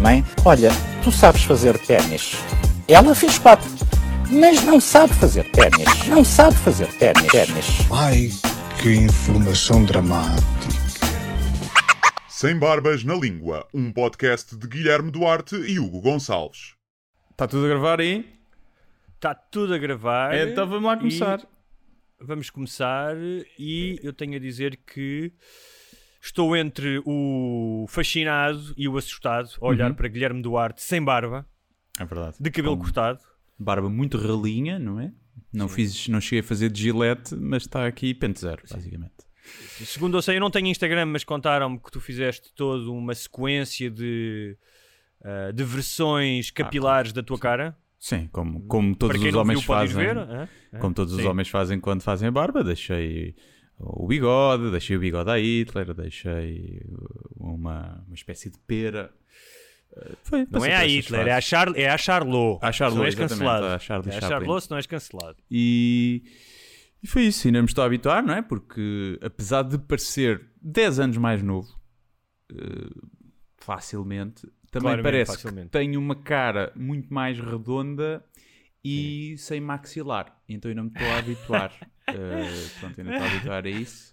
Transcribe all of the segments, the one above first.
Mãe, olha, tu sabes fazer ténis. Ela fez quatro, mas não sabe fazer ténis. Não sabe fazer ténis. ténis. Ai, que informação dramática. Sem Barbas na Língua, um podcast de Guilherme Duarte e Hugo Gonçalves. Está tudo a gravar aí? Está tudo a gravar. Então vamos lá e começar. Vamos começar e eu tenho a dizer que estou entre o fascinado e o assustado a olhar Uhum. para Guilherme Duarte sem barba, É verdade. de cabelo Com cortado. Barba muito ralinha, não é? Não, fiz, não cheguei a fazer de gilete, mas está aqui pente zero, basicamente. Segundo eu sei, eu não tenho Instagram, mas contaram-me que tu fizeste toda uma sequência de, ah, de versões capilares da tua cara. Sim, como, como todos os homens viu, fazem. ver. hã? Hã? Como todos os Sim. homens fazem quando fazem barba, deixei o bigode, deixei o bigode a Hitler, deixei uma, uma espécie de pera. Eh, Foi, Não é a Hitler, é a. Char é a Charlot. À Charlot, Se não és cancelado. à Charlie é a. Charlot se não és cancelado. E, e foi isso, ainda me estou a habituar, não é? Porque apesar de parecer 10 anos mais novo, eh, facilmente, também Claramente, parece facilmente. que tenho uma cara muito mais redonda e sem maxilar. Então ainda me estou a habituar. Eh, pronto, ainda estou a habituar a isso.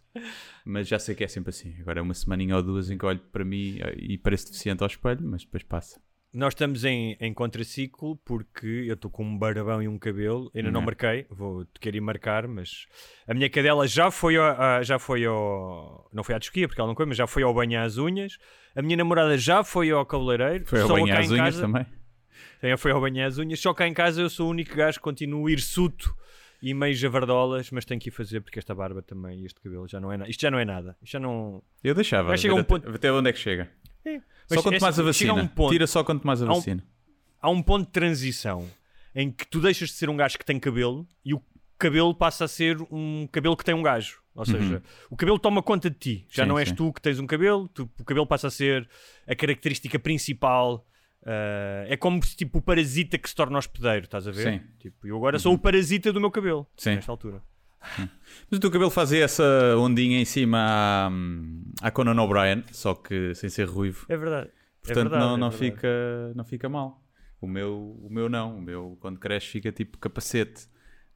Mas já sei que é sempre assim. Agora é uma semaninha ou duas em que olho para mim eh, e pareço deficiente ao espelho, mas depois passa. Nós estamos em, em contraciclo porque eu estou com um barbão e um cabelo. Ainda não Não. marquei, vou querer ir marcar, mas a minha cadela já foi ao, a- já foi ao. Não foi à desquia porque ela não foi, mas já foi ao banho às unhas. A minha namorada já foi ao cabeleireiro. Foi ao banho às unhas casa- também. Sim, foi ao banho às unhas. Só cá em casa eu sou o único gajo que continuo hirsuto e meio javardolas, mas tenho que ir fazer porque esta barba também e este cabelo já não é nada. Isto já não é nada. Isto já não. Eu deixava. Vai chegar um até, ponto- até onde é que chega. Mas Só quando é a assim, a vacina. um ponto- Tira só quando tomas a Há um- vacina. há um ponto de transição em que tu deixas de ser um gajo que tem cabelo e o cabelo passa a ser um cabelo que tem um gajo. Ou seja, o cabelo toma conta de ti. Já Uhum. Sim, não és sim. tu que tens um cabelo, tu- o cabelo passa a ser a característica principal. Ah, é como se tipo o parasita que se torna hospedeiro, estás a ver? Sim. Uhum. Tipo, eu agora sou o parasita do meu cabelo, Sim. nesta altura. Mas o teu cabelo fazia essa ondinha em cima à, à Conan O'Brien, só que sem ser ruivo. É verdade. Portanto, verdade, não, é não, verdade. fica, não fica mal. O meu, o meu não. O meu, quando cresce, fica tipo capacete.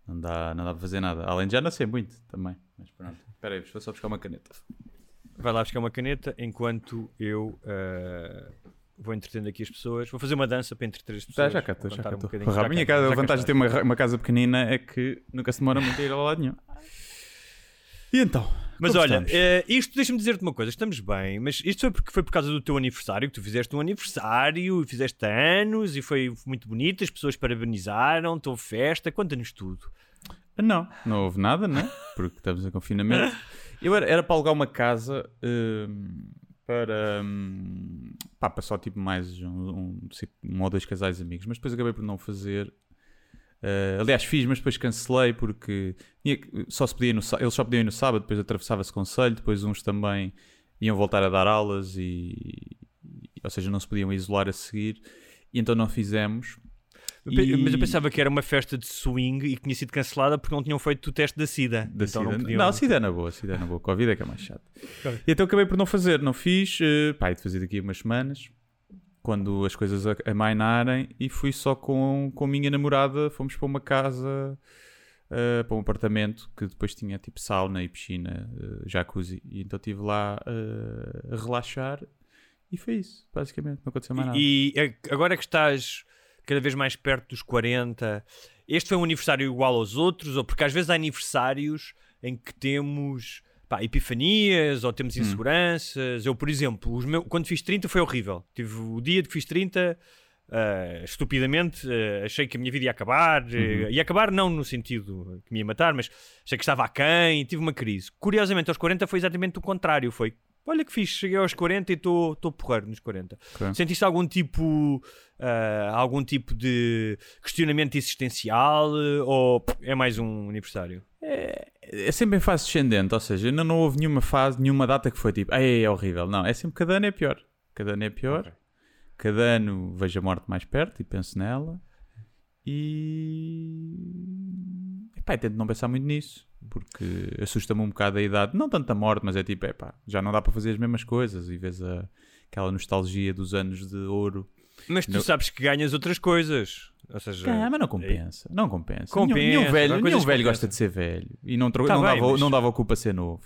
Não dá, não dá para fazer nada. Além de já nascer muito também. Mas pronto. Espera aí, vou só buscar uma caneta. Vai lá buscar uma caneta enquanto eu ah, vou entretendo aqui as pessoas. Vou fazer uma dança para entreter as Já, pessoas. já cá estou, já cá um estou. Já A minha casa, já a vantagem de ter uma, uma casa pequenina é que nunca se demora muito a ir a lado nenhum. E então? Mas olha, eh, isto deixa-me dizer-te uma coisa, estamos bem, mas isto foi porque foi por causa do teu aniversário, que tu fizeste um aniversário e fizeste anos e foi muito bonito, as pessoas parabenizaram, houve festa, conta-nos tudo. Não, não houve nada, né? Porque estamos em confinamento. Eu era, era para alugar uma casa hum, para, hum, pá, para só tipo mais um, um, tipo, um ou dois casais amigos, mas depois acabei por não fazer. Uh, aliás, fiz, mas depois cancelei porque tinha só se podia no, eles só podiam ir no sábado, depois atravessava-se conselho, depois uns também iam voltar a dar aulas e, ou seja, não se podiam isolar a seguir, e então não fizemos. E- Mas eu pensava que era uma festa de swing e que tinha sido cancelada porque não tinham feito o teste da SIDA. Da então SIDA. não podiam... Não, a SIDA é na boa, a SIDA é na boa. Covid é que é mais chato. E então acabei por não fazer, não fiz. Uh, pá, de fazer daqui a umas semanas, quando as coisas amainarem, e fui só com, com a minha namorada. Fomos para uma casa, uh, para um apartamento que depois tinha tipo sauna e piscina, uh, jacuzzi. E então estive lá uh, a relaxar, e foi isso, basicamente. Não aconteceu mais nada. E agora que estás cada vez mais perto dos 40, este foi um aniversário igual aos outros? Ou porque às vezes há aniversários em que temos pá, epifanias ou temos inseguranças. Eu, por exemplo, os meu, quando fiz 30 foi horrível. Tive o dia de que fiz 30. ah, estupidamente ah, achei que a minha vida ia acabar eh, ia acabar não no sentido que me ia matar mas achei que estava aquém tive uma crise curiosamente aos 40 foi exatamente o contrário foi Olha que fixe, cheguei aos 40 e estou porreiro nos 40. Ok. Sentiste algum tipo, ah, algum tipo de questionamento existencial eh, ou pff, é mais um aniversário? É sempre em fase descendente, ou seja, ainda não houve nenhuma fase, nenhuma data que foi tipo, ai, é horrível. Não, é sempre cada ano é pior. Cada ano é pior. Cada ano vejo a morte mais perto e penso nela. E. Epá, tento não pensar muito nisso, porque assusta-me um bocado a idade. Não tanto a morte, mas é tipo, epá, já não dá para fazer as mesmas coisas e vês a, aquela nostalgia dos anos de ouro. Mas tu Não. sabes que ganhas outras coisas. Ou seja, Ah, mas não compensa, não compensa. Compensa, nenhum, nenhum velho, nenhum velho gosta de ser velho e não, Tá não, bem, dava, mas- não dava culpa a ser novo.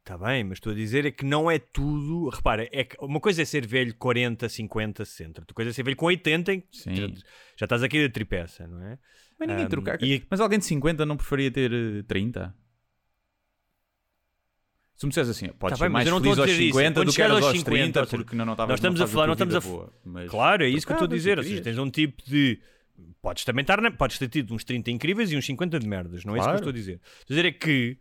Está bem, mas estou a dizer é que não é tudo. Repara, é que uma coisa é ser velho 40, 50, 60. Outra coisa é ser velho com 80, em já, já estás aqui da tripeça, não é? Mas ninguém Ahm, trocar. e- Mas alguém de 50 não preferia ter eh, 30? Se me dissesse assim, podes Tá ser bem, mas mais eu não feliz aos dizer isso. 50 Quando do que eras aos aos 50, 30, ou seja, porque não, não estavas nós estamos a falar- não estamos a boa, mas- Claro, é isso que eu estou a dizer. Ou seja, querias. tens um tipo de. Podes também estar. na- Podes ter tido uns 30 incríveis e uns 50 de merdas. Não é isso que eu estou a dizer. Estou a dizer é que.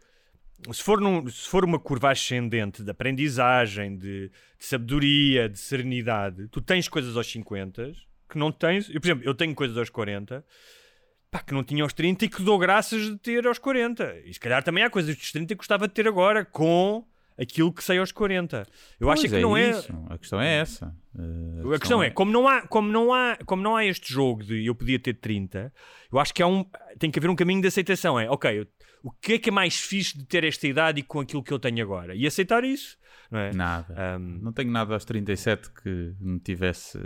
Se for, num- se for uma curva ascendente de aprendizagem, de, de sabedoria, de serenidade, tu tens coisas aos 50 que não tens. Eu, por exemplo, eu tenho coisas aos 40 pá, que não tinha aos 30 e que dou graças de ter aos 40. E se calhar também há coisas dos 30 que gostava de ter agora com aquilo que sei aos 40. Eu acho Pois que não é. isso. A questão é essa. Eh, A questão é, como não há, como não há, como não há este jogo de eu podia ter 30, eu acho que há um, tem que haver um caminho de aceitação. É, ok, eu- o que é que é mais fixe de ter esta idade e com aquilo que eu tenho agora? E aceitar isso, não é? Nada. Ahm, Não tenho nada aos 37 que me tivesse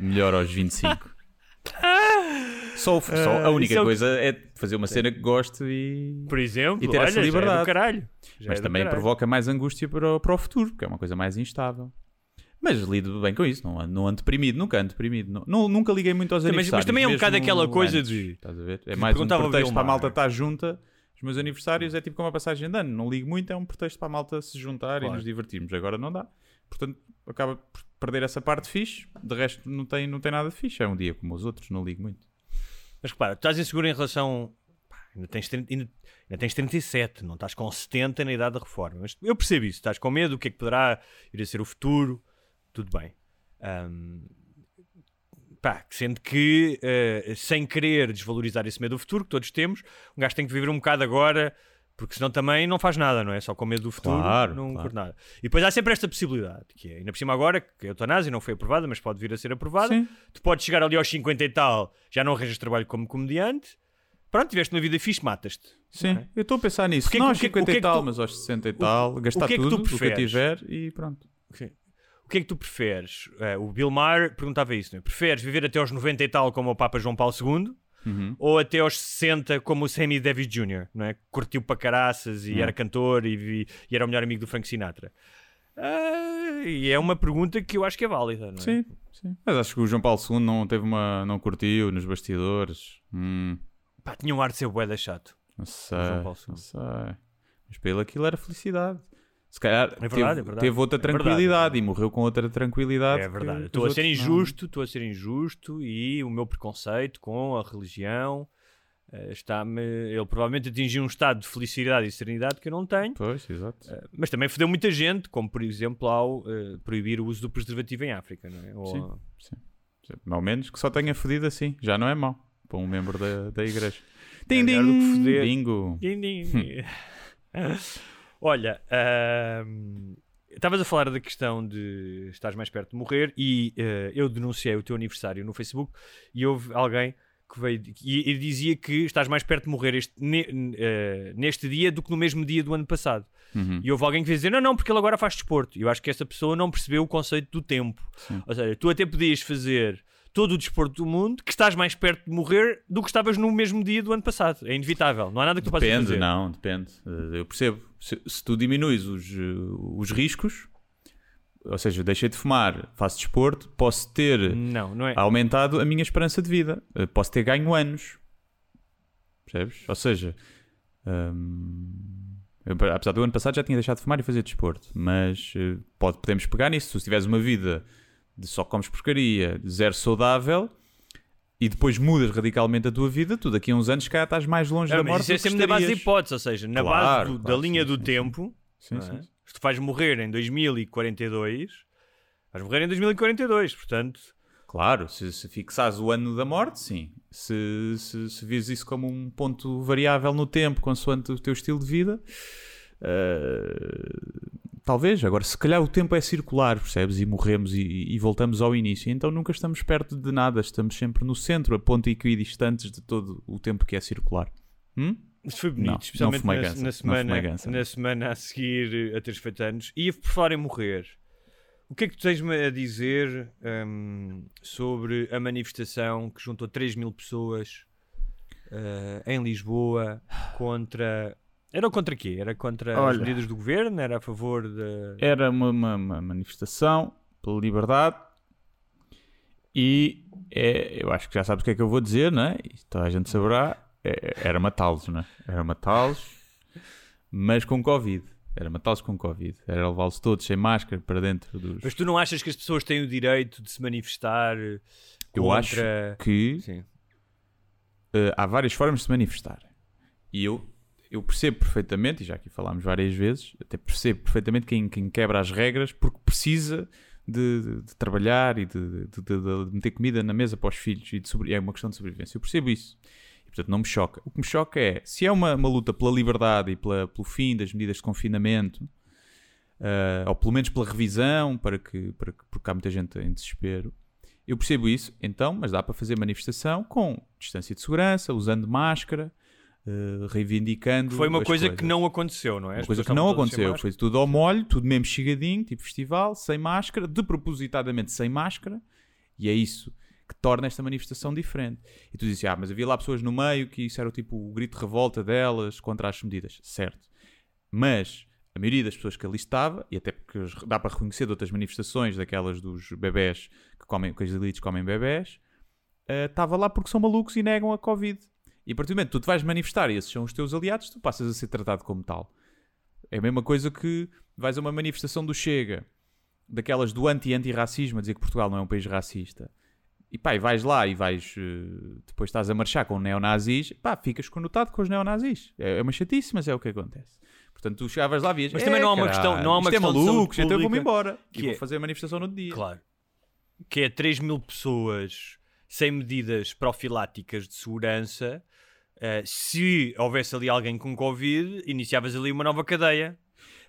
melhor aos 25. só, só a Ah, única isso é coisa é fazer uma cena que gosto e. por exemplo, E ter olha, essa é do liberdade. caralho. Já Mas é também provoca mais angústia para o, para o futuro, porque é uma coisa mais instável. Mas lido bem com isso, não ando, não ando deprimido, nunca ando deprimido. Não, não- nunca liguei muito aos Mas- mas aniversários. também é um bocado aquela coisa antes, de- Estás a ver? É mais um pretexto para a malta estar junta. Os meus aniversários é tipo como a passagem de ano. Não ligo muito, é um pretexto para a malta se juntar Claro. e nos divertirmos. Agora não dá. Portanto, acaba por perder essa parte fixe. De resto, não tem, não tem nada de fixe. É um dia como os outros, não ligo muito. Mas repara, tu estás inseguro em relação. pá, Ainda tens, 30 ainda, ainda tens 37, não estás com 70 na idade da reforma. Mas eu percebo isso, estás com medo do que é que poderá ir a ser o futuro, tudo bem. Ahm, pá, sendo que, eh, sem querer desvalorizar esse medo do futuro que todos temos, um gajo tem que viver um bocado agora, porque senão também não faz nada, não é? Só com medo do futuro Claro, não claro. nada. E depois há sempre esta possibilidade, que é, ainda por cima agora, que a eutanásia não foi aprovada, mas pode vir a ser aprovada, Sim. tu podes chegar ali aos 50 e tal, já não arranjas trabalho como comediante, pronto, tiveste uma vida fixe, matas-te. Sim, Ok. eu estou a pensar nisso. Porque- não o aos que- o 50 que é e tal, tu- mas aos 60 e tal. Gastar que é que tu tudo, o que eu preferes? tiver e pronto. O que é que tu preferes? Eh, o Bill Maher perguntava isso, não é? Preferes viver até aos 90 e tal como o Papa João Paulo II Uhum. ou até aos 60 como o Sammy Davis Jr., não é? Curtiu para caraças e Hum. era cantor e, vi- e era o melhor amigo do Frank Sinatra. Ah, e é uma pergunta que eu acho que é válida, não é? Sim, sim. Mas acho que o João Paulo II não teve uma. não curtiu nos bastidores. Hum, Pá, tinha um ar de ser bué da chato. não sei. João Paulo II. Não sei. Mas para ele aquilo era felicidade. Se calhar É verdade, teve, é teve outra É tranquilidade e morreu com outra tranquilidade. É verdade. Estou a ser injusto, estou a ser injusto e o meu preconceito com a religião eh, está-me. Ele provavelmente atingiu um estado de felicidade e serenidade que eu não tenho, Pois, exato. eh, mas também fodeu muita gente, como por exemplo ao eh, proibir o uso do preservativo em África, não é? Ou- Sim. Sim. Ao menos que só tenha fodido assim. Já não é mau. Para um membro da, da igreja. Ding, que ding, foder. bingo. Ding, ding. Olha, ahm, estavas a falar da questão de estás mais perto de morrer e eh, eu denunciei o teu aniversário no Facebook e houve alguém que veio e, e dizia que estás mais perto de morrer este, ne- eh, neste dia do que no mesmo dia do ano passado. Uhum. E houve alguém que veio dizer: não, não, porque ele agora faz desporto. E eu acho que essa pessoa não percebeu o conceito do tempo. Sim. Ou seja, tu até podias fazer todo o desporto do mundo que estás mais perto de morrer do que estavas no mesmo dia do ano passado. É inevitável. Não há nada que tu possas Depende, fazer. não, depende. Eh, Eu percebo. Se, se tu diminuis os, eh, os riscos, ou seja, deixei de fumar, faço desporto, posso ter Não, não é. aumentado a minha esperança de vida. Eh, Posso ter ganho anos. Percebes? Ou seja, hum, eu, apesar do ano passado já tinha deixado de fumar e fazer desporto, mas pode, podemos pegar nisso. Se tiveres uma vida de só comes porcaria, de zero saudável. E depois mudas radicalmente a tua vida, tu daqui a uns anos cá estás mais longe da morte isso é sempre na base estarias. hipótese, ou seja, na Claro, base do- claro, da linha sim, do sim, tempo. Sim, não sim, é? Se tu vais morrer em 2042, vais morrer em 2042, portanto. Claro, se, se fixares o ano da morte, sim. Se, se, se vires isso como um ponto variável no tempo, consoante o teu estilo de vida, uh, talvez. Agora, se calhar o tempo é circular, percebes? E morremos e, e, voltamos ao início. Então nunca estamos perto de nada, estamos sempre no centro, a ponto equidistantes de todo o tempo que é circular. Hum? Isso foi bonito, Não, especialmente não na, na semana, na semana a seguir a teres feito anos. E por falar em morrer, o que é que tu tens-me a dizer hum, sobre a manifestação que juntou 3 mil pessoas eh, em Lisboa contra. Era contra quê? Era contra as Olha. medidas do governo? Era a favor de. Era uma, uma- uma manifestação pela liberdade e é, eu acho que já sabes o que é que eu vou dizer, não é? E toda a gente saberá. É- era matá-los, não é? Era matá-los, mas com Covid. Era matá-los com Covid. Era levá-los todos sem máscara para dentro dos. Mas tu não achas que as pessoas têm o direito de se manifestar eh, Eu contra... acho que Sim. eh, há várias formas de se manifestar. E eu, eu percebo perfeitamente, e já aqui falámos várias vezes, até percebo perfeitamente quem, quem quebra as regras porque precisa de, de- de trabalhar e de, de- meter comida na mesa para os filhos e sobre- é uma questão de sobrevivência. Eu percebo isso. E, portanto, não me choca. O que me choca é, se é uma, uma luta pela liberdade e pela- pelo fim das medidas de confinamento, eh, ou pelo menos pela revisão, para que, para que, porque há muita gente em desespero, eu percebo isso, então, mas dá para fazer manifestação com distância de segurança, usando máscara, eh, reivindicando. Foi uma coisa coisas. que não aconteceu, não é? Uma As coisa que não aconteceu. Foi tudo ao molho, tudo mesmo chegadinho, tipo festival, sem máscara, de propositadamente sem máscara, e é isso que torna esta manifestação diferente. E tu dizes, ah, mas havia lá pessoas no meio que isso era o tipo o grito de revolta delas contra as medidas. Certo. Mas a maioria das pessoas que ali estava, e até porque dá para reconhecer de outras manifestações, daquelas dos bebés que comem, que as elites comem bebés, eh, estava lá porque são malucos e negam a Covid. E a partir do momento que tu te vais manifestar e esses são os teus aliados, tu passas a ser tratado como tal. É a mesma coisa que vais a uma manifestação do Chega, daquelas do anti-antirracismo, a dizer que Portugal não é um país racista. E pá, e vais lá e vais. eh, depois estás a marchar com neonazis, pá, ficas conotado com os neonazis. É é uma chatice, mas é o que acontece. Portanto, tu chegavas lá e vias. Mas também "É, não há uma caralho, questão- não há uma isto é questão saúde maluco, então eu vou-me embora. que e vou é- fazer a manifestação no outro dia. Claro. Que é 3 mil pessoas sem medidas profiláticas de segurança. eh, se houvesse ali alguém com Covid, iniciavas ali uma nova cadeia.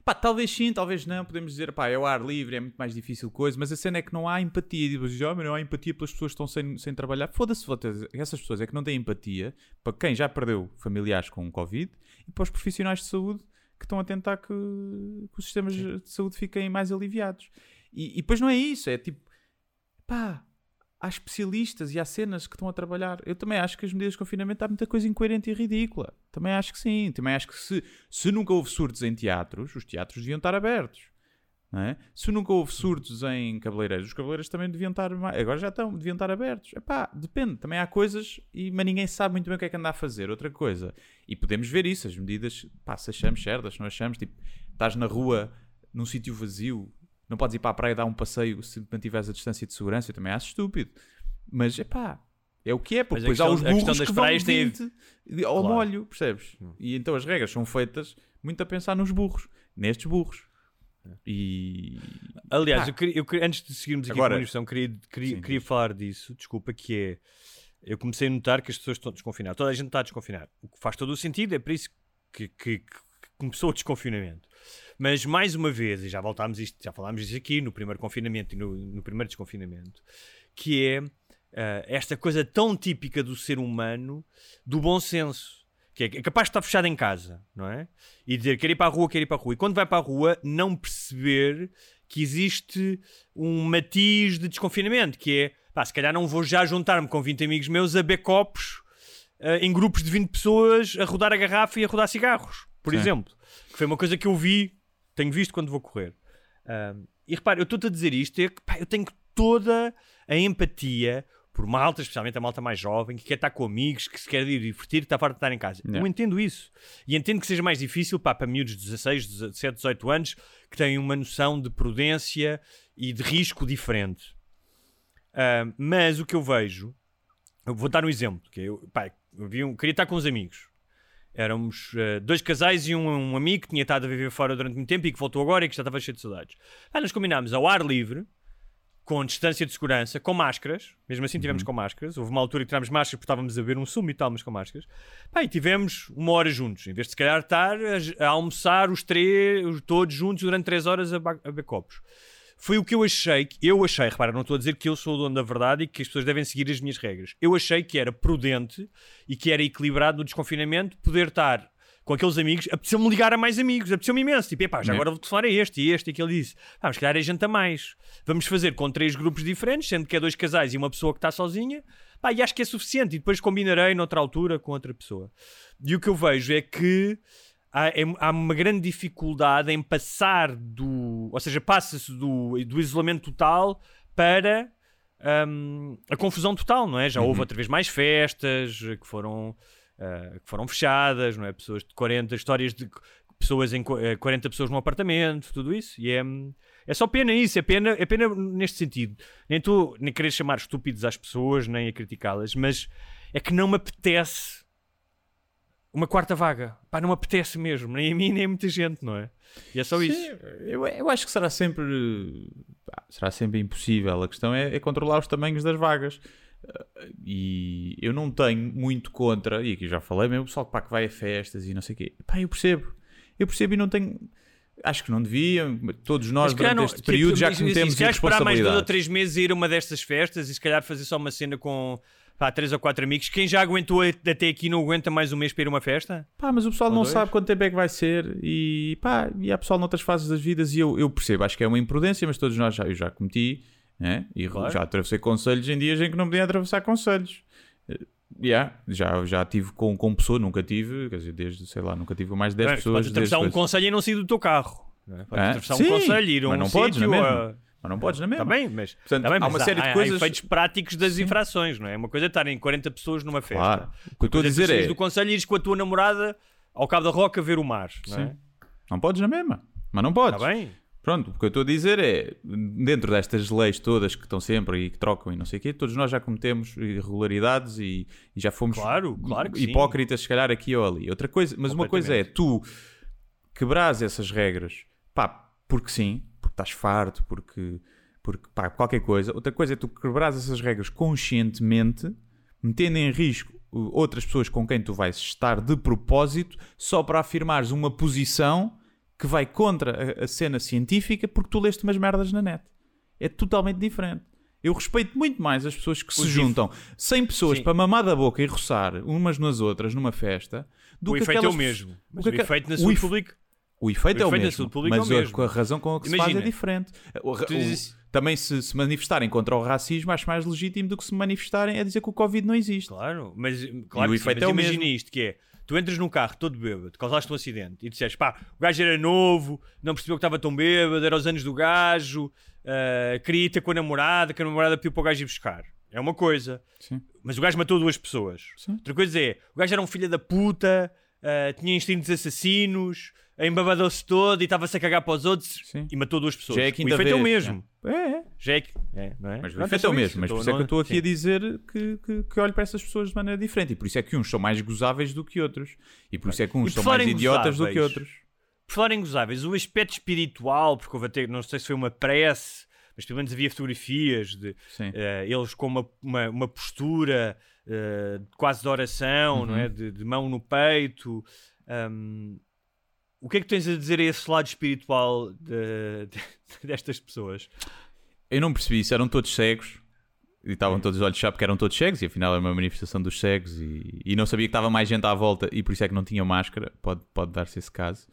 Pá, talvez sim, talvez não. Podemos dizer, pá, é o ar livre, é muito mais difícil coisa, mas a cena é que não há empatia. Depois dizem, oh, não há empatia pelas pessoas que estão sem, sem trabalhar. Foda-se, essas pessoas é que não têm empatia para quem já perdeu familiares com Covid e para os profissionais de saúde que estão a tentar que, que os sistemas de saúde fiquem mais aliviados. E, e depois não é isso, é tipo, pá, há especialistas e há cenas que estão a trabalhar. Eu também acho que as medidas de confinamento há muita coisa incoerente e ridícula. Também acho que sim. Também acho que se, se nunca houve surtos em teatros, os teatros deviam estar abertos. É? Se nunca houve surtos em cabeleireiros, os cabeleireiros também deviam estar. Agora já estão, deviam estar abertos. Epá, depende. Também há coisas, e, mas ninguém sabe muito bem o que é que anda a fazer. Outra coisa. E podemos ver isso, as medidas, pá, se achamos certas, não achamos. Tipo, estás na rua, num sítio vazio, não podes ir para a praia dar um passeio se mantiveres a distância de segurança. Eu também acho estúpido. Mas, epá, é o que é, porque a depois há questão- os a burros das que vão praias tem- 20 de- ao Claro. molho, percebes? E então as regras são feitas muito a pensar nos burros, nestes burros. E. Aliás, Pá. eu queria- eu queria- antes de seguirmos aqui Agora- com a discussão, queria, queria, Sim, queria falar disso. Desculpa, que é. Eu comecei a notar que as pessoas estão desconfinadas. Toda a gente está a desconfinar. O que faz todo o sentido, é por isso que, que- que começou o desconfinamento. Mas mais uma vez, e já voltámos isto, já falámos disso aqui no primeiro confinamento e no, no primeiro desconfinamento, que é ah, esta coisa tão típica do ser humano do bom senso. Que é, é capaz de estar fechado em casa, não é? E dizer quer ir para a rua, quer ir para a rua. E quando vai para a rua, não perceber que existe um matiz de desconfinamento, que é, pá, se calhar não vou já juntar-me com 20 amigos meus a beber copos ah, em grupos de 20 pessoas a rodar a garrafa e a rodar cigarros, por Sim. exemplo. Que foi uma coisa que eu vi, tenho visto quando vou correr. E repare, eu estou-te a dizer isto, é que pá, eu tenho toda a empatia por malta, especialmente a malta mais jovem, que quer estar com amigos, que se quer ir divertir, que está farto de estar em casa. Yeah. Eu entendo isso. E entendo que seja mais difícil pá, para miúdos de 16, 17, 18 anos que têm uma noção de prudência e de risco diferente. Mas o que eu vejo, eu vou dar um exemplo, que é eu, pá, eu vi um- queria estar com uns amigos Éramos eh, dois casais e um, um amigo que tinha estado a viver fora durante muito tempo e que voltou agora e que já estava cheio de saudades. Ah, nós combinámos ao ar livre, com distância de segurança, com máscaras. Mesmo assim tivemos com máscaras. Houve uma altura que tirámos máscaras porque estávamos a beber um sumo e tal, mas com máscaras. Pá, e tivemos uma hora juntos. Em vez de se calhar estar a, a almoçar os três, os- todos juntos durante três horas a, a beber copos. Foi o que eu achei, que eu achei, repara, não estou a dizer que eu sou o dono da verdade e que as pessoas devem seguir as minhas regras. Eu achei que era prudente e que era equilibrado no desconfinamento poder estar com aqueles amigos, apeteceu-me ligar a mais amigos, apeteceu-me imenso. Tipo, epá, já É. agora vou telefonar a este e este e aquele disse. Ah, mas calhar é gente a mais. Vamos fazer com três grupos diferentes, sendo que é dois casais e uma pessoa que está sozinha. Pá, e acho que é suficiente. E depois combinarei noutra altura com outra pessoa. E o que eu vejo é que há, é- há uma grande dificuldade em passar do. Ou seja, passa-se do, do isolamento total para hum, a confusão total, não é? Já houve outra vez mais festas que foram, ah, que foram fechadas, não é? Pessoas de 40, histórias de pessoas em qu- eh, 40 pessoas num apartamento, tudo isso. E é, é só pena isso, é pena, é pena neste sentido. Nem estou nem querer chamar estúpidos às pessoas, nem a criticá-las, mas é que não me apetece uma quarta vaga. Pá, não apetece mesmo, nem a mim, nem a muita gente, não é? E é só isso. Sim, eu, eu acho que será sempre pá, será sempre impossível. A questão é, é controlar os tamanhos das vagas. Uh, E eu não tenho muito contra, e aqui já falei mesmo, o pessoal pá, que vai a festas e não sei o quê. Pá, eu percebo. Eu percebo e não tenho. Acho que não deviam. Todos nós, durante não- este período, tipo, já mas, cometemos Se calhar esperar mais dois ou três meses e ir a uma destas festas e se calhar fazer só uma cena com pá, três ou quatro amigos. Quem já aguentou até aqui não aguenta mais um mês para ir a uma festa? Pá, mas o pessoal Ou não dois. sabe quanto tempo é que vai ser e pá, e há pessoal noutras fases das vidas e eu, eu percebo, acho que é uma imprudência, mas todos nós já, eu já cometi, né? E Claro. já atravessei conselhos em dias em que não podia atravessar conselhos. Eh, Yeah, já, já tive com, com pessoa, nunca tive, quer dizer, desde, sei lá, nunca tive mais de 10 Bem, pessoas. Podes atravessar um conselho e não sair do teu carro. não é? Podes Hã? atravessar Sim, um conselho e ir a mas um não podes na sítio mesma. a- Mas não podes na mesma. Está bem, mas, Portanto, tá bem, há mas uma série de há, coisas- há efeitos práticos das infrações, não é? Uma coisa é estarem 40 pessoas numa festa. Claro. O que eu estou a coisa dizer é, do conselho e ires com a tua namorada ao cabo da roca ver o mar, não é? Sim. não podes na mesma, mas não podes. Está bem? Pronto, o que eu estou a dizer é, dentro destas leis todas que estão sempre e que trocam e não sei o quê, todos nós já cometemos irregularidades e, e já fomos Claro, claro que sim. hipócritas, se calhar, aqui ou ali. Outra coisa, mas uma coisa é tu quebrares essas regras, pá, porque sim, porque estás farto, porque, porque pá, qualquer coisa. Outra coisa é tu quebrares essas regras conscientemente, metendo em risco uh, outras pessoas com quem tu vais estar de propósito, só para afirmares uma posição que vai contra a, a cena científica porque tu leste umas merdas na net. É totalmente diferente. Eu respeito muito mais as pessoas que se Os dif- juntam 100 pessoas Sim. para mamar da boca e roçar umas nas outras numa festa do o que efeito é aquelas o mesmo. Mas que o efeito na o saúde pública. O efeito é O o efeito da mesmo, é mas o a- mesmo. com a razão com que se Imagina. faz é diferente. O- o- dizes- também se, se manifestarem contra o racismo acho mais legítimo do que se manifestarem a dizer que o Covid não existe. Claro, mas, claro o sim, efeito mas é o mesmo. isto, que é, tu entras num carro todo bêbado, causaste um acidente, e disseste, pá, o gajo era novo, não percebeu que estava tão bêbado, era os anos do gajo, ah, queria ter com a namorada, que a namorada pediu para o gajo ir buscar. É uma coisa. Sim. Mas o gajo matou duas pessoas. Sim. Outra coisa é, o gajo era um filho da puta, ah, tinha instintos assassinos, embabadou-se todo e estava-se a cagar para os outros Sim. e matou duas pessoas. Já é o efeito é o vez, mesmo. É, é. Já é, que- é, não é? Mas o Pronto, efeito só é o mesmo, mas por isso é Então, que eu estou aqui sim. a dizer que, que, que olho para essas pessoas de maneira diferente. E por isso é que uns são mais gozáveis do que outros. E por isso é que uns são mais idiotas do que gozáveis, outros. Por falar em gozáveis, o aspecto espiritual, porque houve até, não sei se foi uma prece, mas pelo menos havia fotografias de Sim. eh, eles com uma, uma, uma postura eh, quase de oração, Uhum. não é? De, de mão no peito. Ahm, o que é que tens a dizer a esse lado espiritual de- de- destas pessoas? Eu não percebi isso, eram todos cegos. E estavam todos olhos chaves porque eram todos cegos e afinal era uma manifestação dos cegos e, e não sabia que estava mais gente à volta e por isso é que não tinham máscara, pode, pode dar-se esse caso.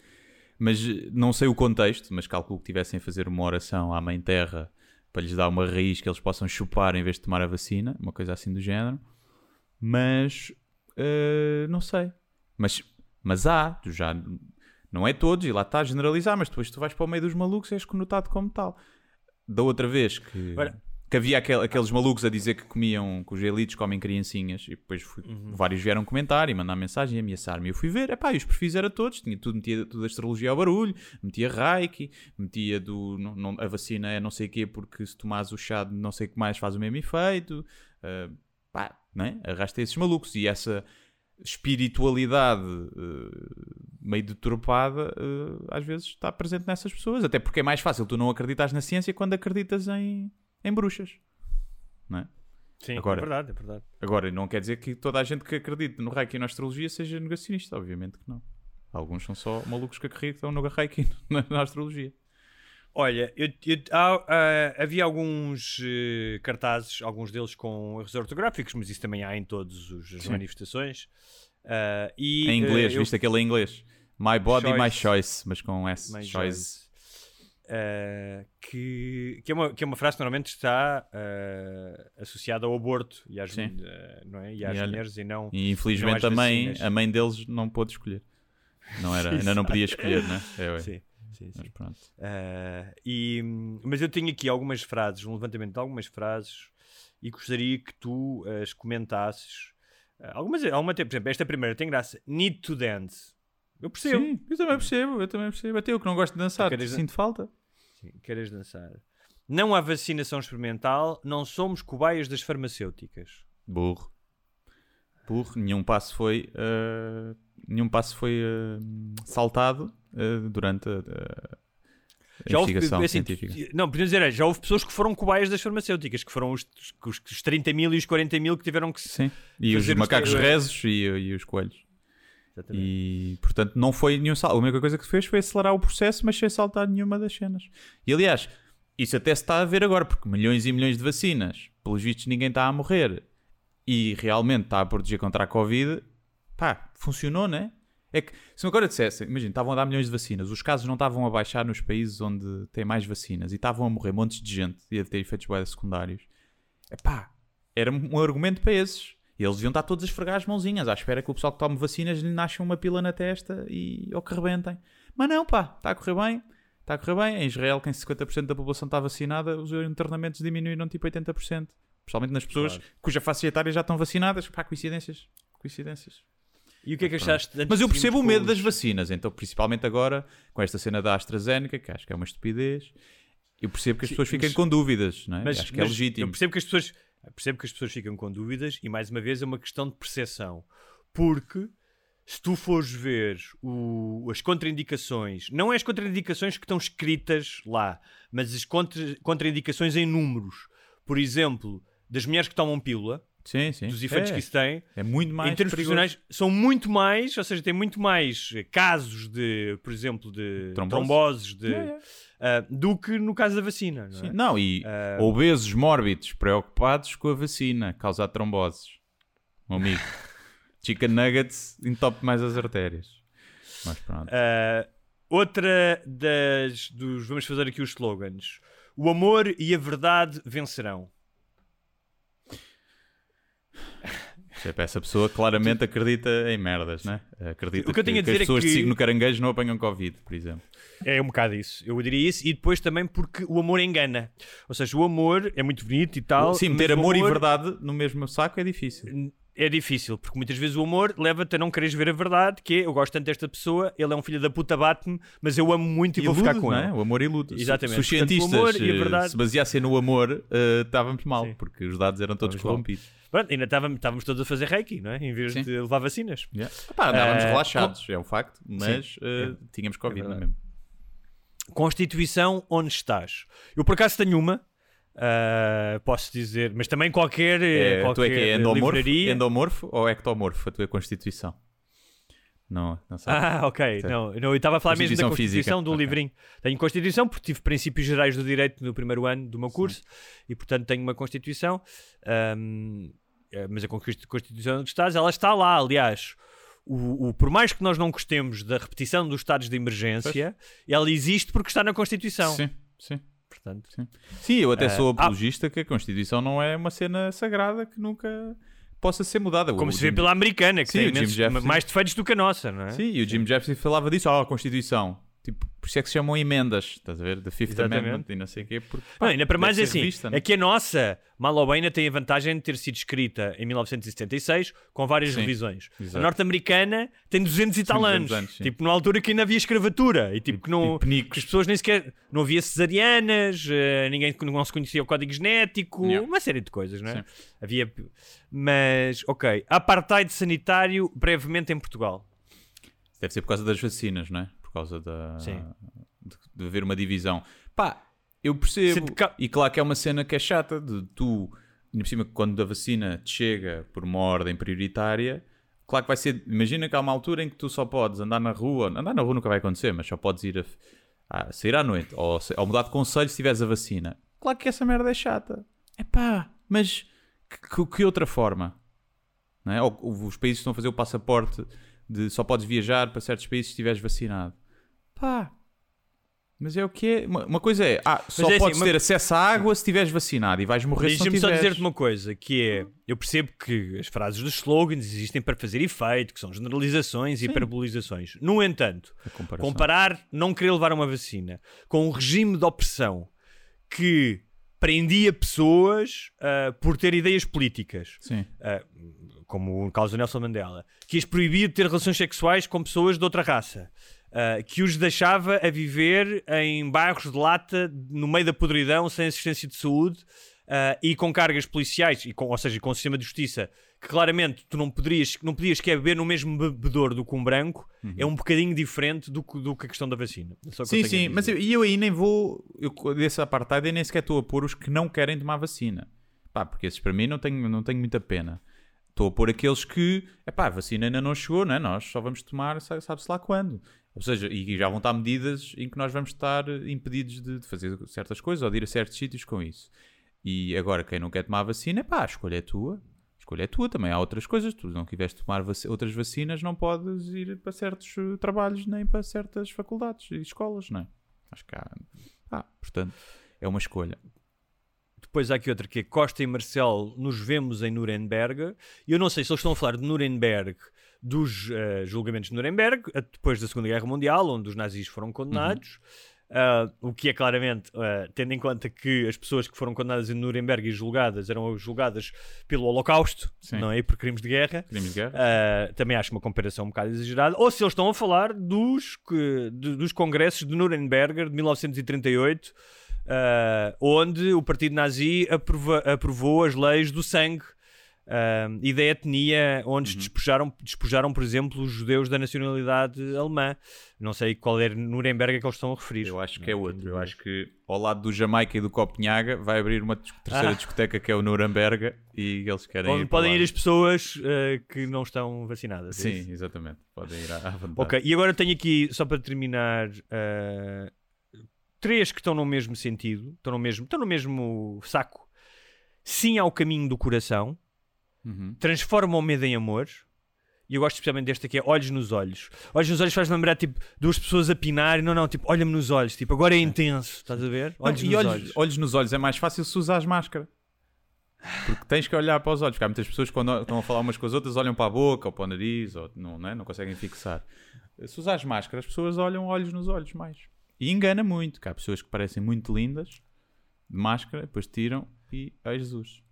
Mas eh, não sei o contexto, mas calculo que tivessem a fazer uma oração à Mãe Terra para lhes dar uma raiz que eles possam chupar em vez de tomar a vacina, uma coisa assim do género. Mas eh, não sei. Mas, mas há, tu já não é todos, e lá está a generalizar, mas depois tu vais para o meio dos malucos e és conotado como tal. Da outra vez que, Ora- que havia aquel- aqueles malucos a dizer que comiam, que os elites comem criancinhas, e depois fui- Uhum. vários vieram comentar e mandar mensagem e ameaçar-me. Eu fui ver, epá, e os perfis eram todos, tinha tudo, metia tudo a astrologia ao barulho, metia Reiki, metia do, não, não- a vacina é não sei o quê, porque se tomares o chá de não sei o que mais faz o mesmo efeito, ah, pá, não é? Arrasta esses malucos e essa espiritualidade eh, meio deturpada eh, às vezes está presente nessas pessoas. Até porque é mais fácil tu não acreditas na ciência quando acreditas em, em bruxas. Não é? Sim, Agora- é verdade, é verdade. Agora, não quer dizer que toda a gente que acredita no Reiki e na astrologia seja negacionista, obviamente que não. Alguns são só malucos que acreditam no Reiki na, na astrologia. Olha, eu- eu- há- ah, havia alguns eh, cartazes, alguns deles com erros ortográficos, mas isso também há em todas as manifestações. Ah, e, em inglês, eh, eu- viste aquele em inglês? My body, my Choice. choice, mas com S. My choice. Uh, que, que, é uma, que é uma frase que normalmente está uh, associada ao aborto e às, uh, não é? e às E mulheres e não. E infelizmente às a mãe, vacinas. a mãe deles não pôde escolher. Não era, ainda não podia escolher, né? É, ué. Sim, sim, Mas pronto. Uh, e, mas eu tenho aqui algumas frases, um levantamento de algumas frases e gostaria que tu as comentasses. Uh, algumas, alguma, por exemplo, esta primeira tem graça. Need to dance. Eu percebo. Sim, eu também percebo, eu também percebo. Até eu que não gosto de dançar, queres- sinto falta. Sim, queres dançar. Não há vacinação experimental, não somos cobaias das farmacêuticas. Burro. Burro, nenhum passo foi. eh, nenhum passo foi eh, saltado eh, durante a Já houve- investigação assim. Não, podemos dizer, é, já houve pessoas que foram cobaias das farmacêuticas, que foram os, os, os 30 mil e os 40 mil que tiveram que. Sim. E os os macacos te- rezos e, e os coelhos. Exatamente. E, portanto, não foi nenhum salto. A única coisa que fez foi acelerar o processo, mas sem saltar nenhuma das cenas. E, aliás, isso até se está a ver agora, porque milhões e milhões de vacinas, pelos vistos, ninguém está a morrer e realmente está a proteger contra a Covid. Pá, funcionou, né? É que, se agora dissessem, imagina, estavam a dar milhões de vacinas, os casos não estavam a baixar nos países onde tem mais vacinas e estavam a morrer montes de gente e a ter efeitos bué secundários. Epá, era um argumento para esses. E eles deviam estar todos a esfregar as mãozinhas à espera que o pessoal que tome vacinas lhe nasça uma pila na testa e ou que rebentem. Mas não, pá, está a correr bem. Está a correr bem. Em Israel, quem 50% da população está vacinada, os internamentos diminuíram tipo 80%. Principalmente nas pessoas Claro. cuja faixa etária já estão vacinadas. Pá, coincidências. Coincidências. E o que é que achaste? antes Mas eu percebo o medo das vacinas. Então, principalmente agora, com esta cena da AstraZeneca, que acho que é uma estupidez, eu percebo que as pessoas fiquem com dúvidas. Não é? Mas, acho que é mas legítimo. Eu percebo que as pessoas percebo que as pessoas ficam com dúvidas e mais uma vez é uma questão de percepção. Porque se tu fores ver o- as contraindicações, não é as contraindicações que estão escritas lá, mas as contra- contraindicações em números. Por exemplo, das mulheres que tomam pílula, Sim, sim. dos efeitos é, que isso tem, é muito mais em termos perigoso. profissionais, são muito mais, ou seja, tem muito mais eh, casos de, por exemplo, de Trombose. tromboses de, É, é. ah, do que no caso da vacina. Não, é? Não, e Ah, obesos mórbidos preocupados com a vacina causar tromboses. Meu amigo. Chicken nuggets entope mais as artérias. Mas pronto. Ah, outra das dos vamos fazer aqui os slogans. O amor e a verdade vencerão. Tipo, Essa pessoa claramente acredita em merdas, né? Acredita O que eu tenho a que dizer as é pessoas de que- signo caranguejo não apanham Covid, por exemplo. É um bocado isso. Eu diria isso. E depois também porque o amor engana. Ou seja, o amor é muito bonito e tal. Sim, meter o amor, e verdade no mesmo saco é difícil. É difícil, porque muitas vezes o amor leva-te a não quereres ver a verdade, que é, eu gosto tanto desta pessoa, ele é um filho da puta, bate-me, mas eu amo muito e vou ficar com ele. é? O amor ilude. Exatamente. Se os Portanto, cientistas e eh, verdade- se baseassem no amor, eh, estávamos mal, Sim. porque os dados eram todos corrompidos. Pronto, ainda estávamos, estávamos todos a fazer reiki, não é? Em vez Sim. de levar vacinas. Yeah. Epá, andávamos Eh, relaxados, é um facto, mas eh, tínhamos Covid verdade. mesmo. Constituição, onde estás? Eu por acaso tenho uma, ah, posso dizer, mas também qualquer, eh, É, tu qualquer é que é endomorfo, livraria. endomorfo ou ectomorfo, a tua Constituição? Não, não sei. Ah, ok. Não, não, eu estava a falar mesmo da Constituição física, do ok. livrinho. Tenho Constituição porque tive princípios gerais do direito no primeiro ano do meu curso e, portanto, tenho uma Constituição. Ahm, eh, mas a Constituição dos Estados, ela está lá, aliás. O, o- por mais que nós não gostemos da repetição dos estados de emergência, ela existe porque está na Constituição. Sim, sim. Portanto, Sim, eu até Eh, sou ah- apologista que a Constituição não é uma cena sagrada que nunca possa ser mudada. como O se vê Jim- pela americana, que Sim, tem o Jim imensos- Jefferson- mais defeitos do que a nossa, não é? Sim, e o Jim Jefferson falava disso, ah, a Constituição. Tipo, Por isso é que se chamam emendas, estás a ver? The Fifth Exatamente. Amendment e não sei o quê. Porque, Não, ainda para mais é assim, revista, né? é que a nossa mal ou bem tem a vantagem de ter sido escrita em 1976 com várias Sim, revisões. exato. A norte-americana tem 200 e tal 200 anos, anos, tipo, numa altura que ainda havia escravatura e tipo que não e penicos. que as pessoas nem sequer não havia cesarianas, eh, ninguém não se conhecia o código genético, uma série de coisas, não é? Sim. Havia mas, OK, apartheid sanitário brevemente em Portugal. Deve ser por causa das vacinas, não é? Por causa da. De, de haver uma divisão. Pá, eu percebo. Ca- E claro que é uma cena que é chata de tu, ainda por cima, quando a vacina te chega por uma ordem prioritária, claro que vai ser. Imagina que há uma altura em que tu só podes andar na rua. Andar na rua nunca vai acontecer, mas só podes ir a, a sair à noite ou, ou mudar de conselho se tiveres a vacina. Claro que essa merda é chata. É pá, mas que, que- outra forma? Não é? Ou os países estão a fazer o passaporte de só podes viajar para certos países se estiveres vacinado. Pá, mas é o que é. Uma, uma coisa é, ah, só é assim, podes uma- ter acesso à água se estiveres vacinado e vais morrer se não Deixa-me só dizer-te uma coisa, que é, eu percebo que as frases dos slogans existem para fazer efeito, que são generalizações e hiperbolizações. No entanto, comparar não querer levar uma vacina com um regime de opressão que prendia pessoas ah, por ter ideias políticas, ah, como o caso do Nelson Mandela, que as proibia de ter relações sexuais com pessoas de outra raça, ah, que os deixava a viver em bairros de lata no meio da podridão sem assistência de saúde ah, e com cargas policiais, e com, ou seja, com um sistema de justiça que claramente tu não poderias, não podias quer beber no mesmo bebedor do que um branco, é um bocadinho diferente do, que- do que a questão da vacina. Que Sim, sim, mas eu, e eu aí nem vou. Eu, desse apartheid, eu nem sequer estou a pôr os que não querem tomar vacina. Pá, porque esses para mim não tenho, não tenho muita pena. Estou a pôr aqueles que, é pá, a vacina ainda não chegou, não é? Nós só vamos tomar, sa- sabe-se lá quando. Ou seja, e já vão estar medidas em que nós vamos estar impedidos de, de fazer certas coisas ou de ir a certos sítios com isso. E agora, quem não quer tomar vacina, pá, a escolha é tua. A escolha é tua também. Há outras coisas. Tu não quiseres tomar vaci- outras vacinas, não podes ir para certos eh, trabalhos nem para certas faculdades e escolas, não é? Acho que há. Ah, portanto, é uma escolha. Depois há aqui outra que é Costa e Marcel nos vemos em Nuremberg. E eu não sei se eles estão a falar de Nuremberg dos eh, julgamentos de Nuremberg, eh, depois da Segunda Guerra Mundial, onde os nazis foram condenados. Ah, o que é claramente, tendo em conta que as pessoas que foram condenadas em Nuremberg e julgadas eram julgadas pelo Holocausto, Sim. não é? Por crimes de guerra. Crimes de guerra? Uh, também acho uma comparação um bocado exagerada. Ou se eles estão a falar dos, de- dos congressos de Nuremberg de 1938, uh, onde o partido nazi aprova- aprovou as leis do sangue uh, e da etnia, onde despojaram, despojaram, por exemplo, os judeus da nacionalidade alemã. Não sei qual é Nuremberg que eles estão a referir. Eu acho que é outro. Eu acho que ao lado do Jamaica e do Copenhaga vai abrir uma terceira Ah. discoteca que é o Nuremberg e eles querem Onde ir para podem lá. ir as pessoas uh, que não estão vacinadas. é isso? Sim, exatamente. Podem ir à, à vontade. Ok, e agora tenho aqui, só para terminar, eh, três que estão no mesmo sentido, estão no mesmo, estão no mesmo saco. Sim ao caminho do coração, Uhum. transforma o medo em amor. E eu gosto especialmente deste aqui, é Olhos nos Olhos. Olhos nos Olhos faz lembrar, tipo, duas pessoas a pinar, não, não, tipo, olha-me nos olhos, tipo, agora é intenso, estás a ver? Não, Olhos e nos olhos, olhos. olhos nos olhos é mais fácil se usares máscara. Porque tens que olhar para os olhos. Porque há muitas pessoas que quando estão a falar umas com as outras olham para a boca ou para o nariz ou não, não, é? não conseguem fixar. Se usares máscara, as pessoas olham olhos nos olhos mais. E engana muito, que há pessoas que parecem muito lindas de máscara, depois tiram e ai Jesus.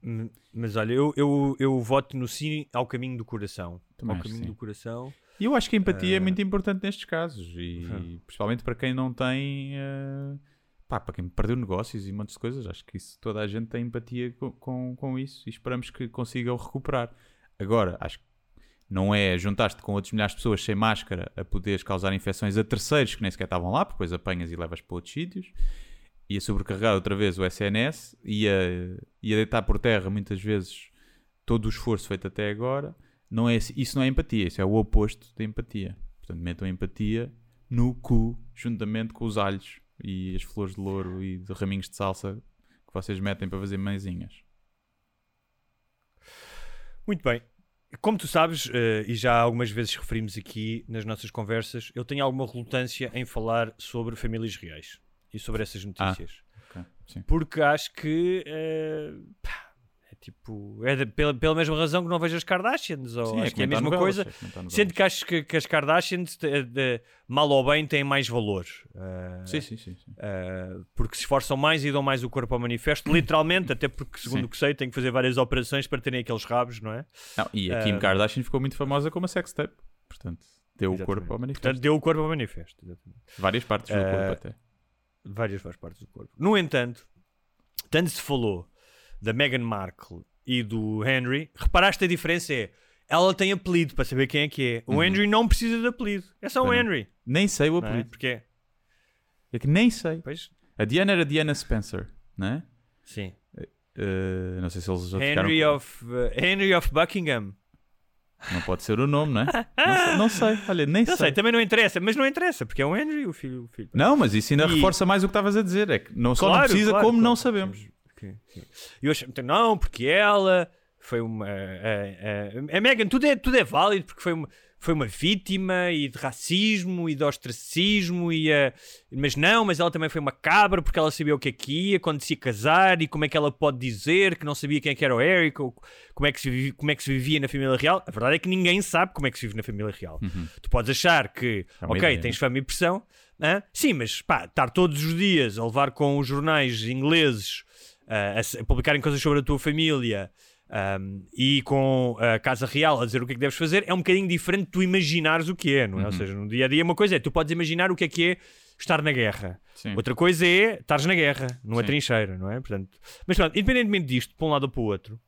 Mas olha, eu, eu, eu voto no sim ao caminho do coração. Também ao acho que caminho sim. do coração. E eu acho que a empatia é Ah. muito importante nestes casos. E Uhum. principalmente para quem não tem. eh, pá, para quem perdeu negócios e montes de coisas. Acho que isso, toda a gente tem empatia com, com, com isso e esperamos que consigam recuperar. Agora, acho que não é juntar-te com outros milhares de pessoas sem máscara a poderes causar infecções a terceiros que nem sequer estavam lá, porque depois apanhas e levas para outros sítios. Ia sobrecarregar outra vez o SNS, ia, ia deitar por terra muitas vezes todo o esforço feito até agora. Não é, isso não é empatia, isso é o oposto da empatia. Portanto, metam a empatia no cu, juntamente com os alhos e as flores de louro e de raminhos de salsa que vocês metem para fazer mãezinhas. Muito bem. Como tu sabes, eh, e já algumas vezes referimos aqui nas nossas conversas, eu tenho alguma relutância em falar sobre famílias reais e sobre essas notícias. Ok, sim. Porque acho que eh, pá, é tipo, é da- pela, pela mesma razão que não vejo as Kardashians, ou Sim, acho que é a mesma novelas, coisa. é. Sendo que acho que, que as Kardashians, de- de- mal ou bem, têm mais valor. Ah, Sim, sim, sim. sim. ah, porque se esforçam mais e dão mais o corpo ao manifesto, literalmente, até porque, segundo Sim. o que sei, têm que fazer várias operações para terem aqueles rabos, não é? Não, e a Kim Ah. Kardashian ficou muito famosa como a sextape. Portanto, deu o Exatamente. corpo ao manifesto. Portanto, deu o corpo ao manifesto. exatamente. Várias partes do Ah, corpo até. Várias várias partes do corpo. No entanto, tanto se falou da Meghan Markle e do Henry, reparaste a diferença é ela tem apelido para saber quem é que é. O Uhum. Henry não precisa de apelido. É só o. Henry. Nem sei o Não é? apelido. Porque é. É que nem sei. Pois, A Diana era Diana Spencer, não é? sim. Eh, não sei se eles já Henry ficaram... of, uh, Henry of Buckingham. Não pode ser o nome, não é? não, sei, não sei. Olha, nem Não sei, também não interessa, mas não interessa, porque é o Henry o filho. O filho. Não, mas isso ainda E- reforça mais o que estavas a dizer. É que não só não Claro, precisa, claro, como claro. não sabemos. E eu achei, não, porque ela foi uma. A, a, a Megan, tudo é, tudo é válido, porque foi uma, foi uma vítima e de racismo e de ostracismo, e, a- mas não, mas ela também foi uma cabra porque ela sabia o que é que ia quando se ia casar e como é que ela pode dizer que não sabia quem é que era o Eric, ou como é que se, vivi- como é que se vivia na família real. A verdade é que ninguém sabe como é que se vive na família real. Tu podes achar que, É ok, ideia, tens fama e pressão, sim, mas pá, estar todos os dias a levar com os jornais ingleses a, s- a publicarem coisas sobre a tua família ahm, e com a Casa Real a dizer o que é que deves fazer é um bocadinho diferente de tu imaginares o que é, não é? Ou seja, no dia a dia, uma coisa é tu podes imaginar o que é que é estar na guerra. Sim. Outra coisa é estares na guerra, numa Sim. trincheira, não é? Portanto, mas pronto, independentemente disto, para um lado ou para o outro,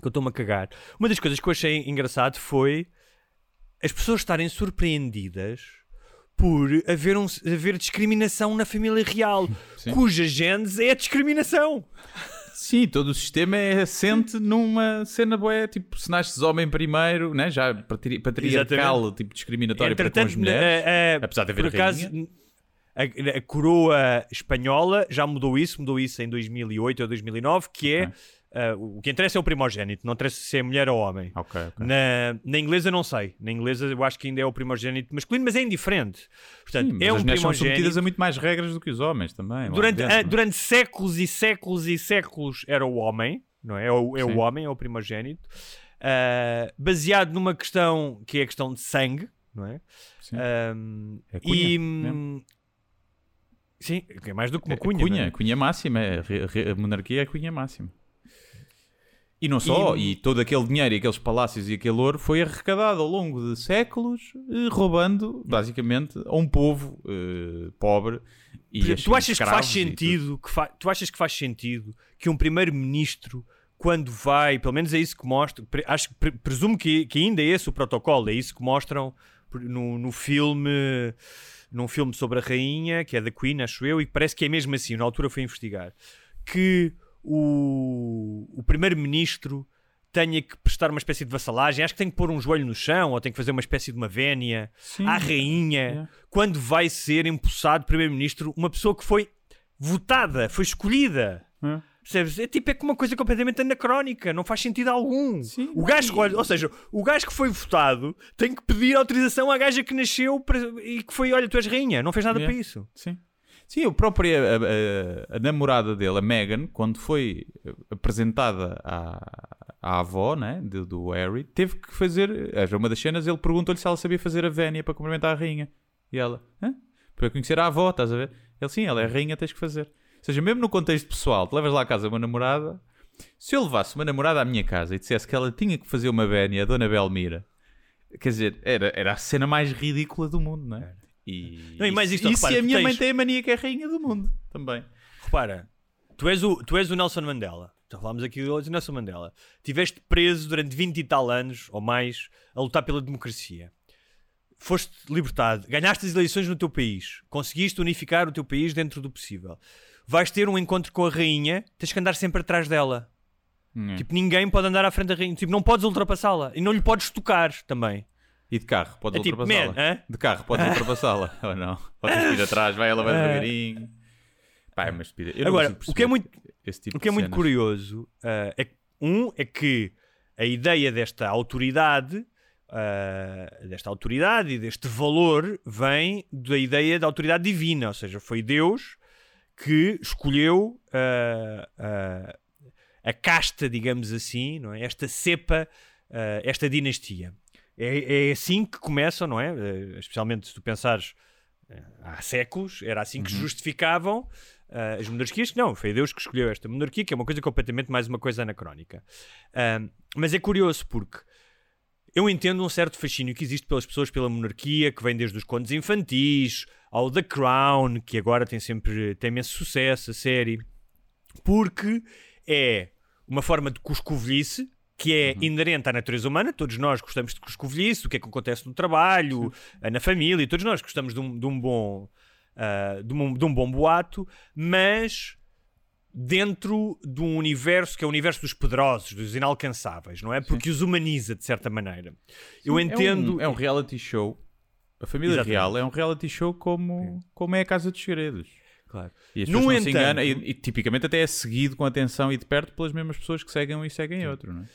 que eu estou-me a cagar, uma das coisas que eu achei engraçado foi as pessoas estarem surpreendidas por haver, um, haver discriminação na família real, Sim. cuja genes é a discriminação. Sim, todo o sistema é assente numa cena boa, tipo, se nasces homem primeiro, né? já patri- patriarcal, tipo, discriminatório para com as mulheres. eh, eh, apesar de haver por acaso, a, a coroa espanhola já mudou isso, mudou isso em 2008 ou 2009, que é. Eh, o que interessa é o primogênito, não interessa se é mulher ou homem. Ok, ok. Na, na inglesa não sei. Na inglesa eu acho que ainda é o primogênito masculino, mas é indiferente. Portanto, Sim, mas é as um mulheres são submetidas a muito mais regras do que os homens também. Durante, dentro, ah, não é? durante séculos e séculos e séculos era o homem, não é? É o, é o homem, é o primogênito. Ah, baseado numa questão que é a questão de sangue, não é? Sim. Ahm, É cunha, e mesmo. sim, é mais do que uma É cunha. cunha, é? cunha máxima. é a monarquia é a cunha máxima. E não só, E- e... todo aquele dinheiro e aqueles palácios e aquele ouro foi arrecadado ao longo de séculos, eh, roubando, basicamente, a um povo eh, pobre. E exemplo, tu a achas que faz e sentido que fa- tu achas que faz sentido que um primeiro-ministro quando vai, pelo menos é isso que mostra, acho pre- presumo que, que ainda é esse o protocolo, é isso que mostram no, no filme num filme sobre a rainha, que é da Queen, acho eu, e parece que é mesmo assim, na altura foi investigar, que o, o primeiro-ministro tenha que prestar uma espécie de vassalagem, acho que tem que pôr um joelho no chão, ou tem que fazer uma espécie de uma vénia Sim. à rainha, É. quando vai ser empossado primeiro-ministro uma pessoa que foi votada, foi escolhida. É. Percebes? É tipo, é uma coisa completamente anacrónica, não faz sentido algum. Sim, o gajo, olha, ou seja, o gajo que foi votado tem que pedir autorização à gaja que nasceu e que foi, olha, tu és rainha, não fez nada Yeah. para isso. Sim. Sim, a própria a, a- a namorada dele, a Meghan, quando foi apresentada à, à avó né, do, do Harry, teve que fazer. Uma das cenas, ele perguntou-lhe se ela sabia fazer a vénia para cumprimentar a rainha. E ela, Hã? para conhecer a avó, estás a ver? Ele, sim, ela é rainha, tens que fazer. Ou seja, mesmo no contexto pessoal, tu levas lá a casa uma namorada. Se eu levasse uma namorada à minha casa e dissesse que ela tinha que fazer uma vénia, a Dona Belmira, quer dizer, era, era a cena mais ridícula do mundo, não é? E, Não, e mais isto, e repara, se a minha tens- mãe tem a mania que é rainha do mundo também. Repara, tu és o, tu és o Nelson Mandela. Já falámos aqui do Nelson Mandela. Tiveste preso durante 20 e tal anos, ou mais, a lutar pela democracia. Foste libertado, ganhaste as eleições no teu país, conseguiste unificar o teu país dentro do possível. Vais ter um encontro com a rainha, tens que andar sempre atrás dela. Hum. Tipo, ninguém pode andar à frente da rainha. Tipo, não podes ultrapassá-la. E não lhe podes tocar também. E de carro, podes É tipo, ultrapassá-la. de carro, podes ultrapassá-la. Ou não? Que ir atrás, vai ela vai devagarinho. Pá, é uma estupidez. Agora, o que é muito- tipo O que é muito curioso ah, é que, um, é que a ideia desta autoridade, ah, desta autoridade e deste valor vem da ideia da autoridade divina, ou seja, foi Deus que escolheu ah, a casta, digamos assim, não é? esta cepa, uh, esta dinastia. É, é, assim que começam, não é? Uh, especialmente se tu pensares uh, há séculos, era assim que Uhum. justificavam as monarquias. Não, foi Deus que escolheu esta monarquia, que é uma coisa completamente mais uma coisa anacrónica. mas é curioso porque eu entendo um certo fascínio que existe pelas pessoas pela monarquia, que vem desde os contos infantis ao The Crown, que agora tem sempre tem imenso sucesso, a série, porque é uma forma de cuscovelhice que é inerente à natureza humana. Todos nós gostamos de cuscovelhice, o que é que acontece no trabalho, eh, na família, todos nós gostamos de um, de um bom uh, de, um, de um bom boato, mas dentro de um universo que é o universo dos poderosos, dos inalcançáveis, não é? Porque os humaniza de certa maneira. Eu Sim, entendo. É um, é um reality show. A família Exatamente. real é um reality show como, como é a Casa dos Segredos. Claro. E as No não se entanto- enganam. E, e tipicamente até é seguido com atenção e de perto pelas mesmas pessoas que seguem um e seguem outro, não é?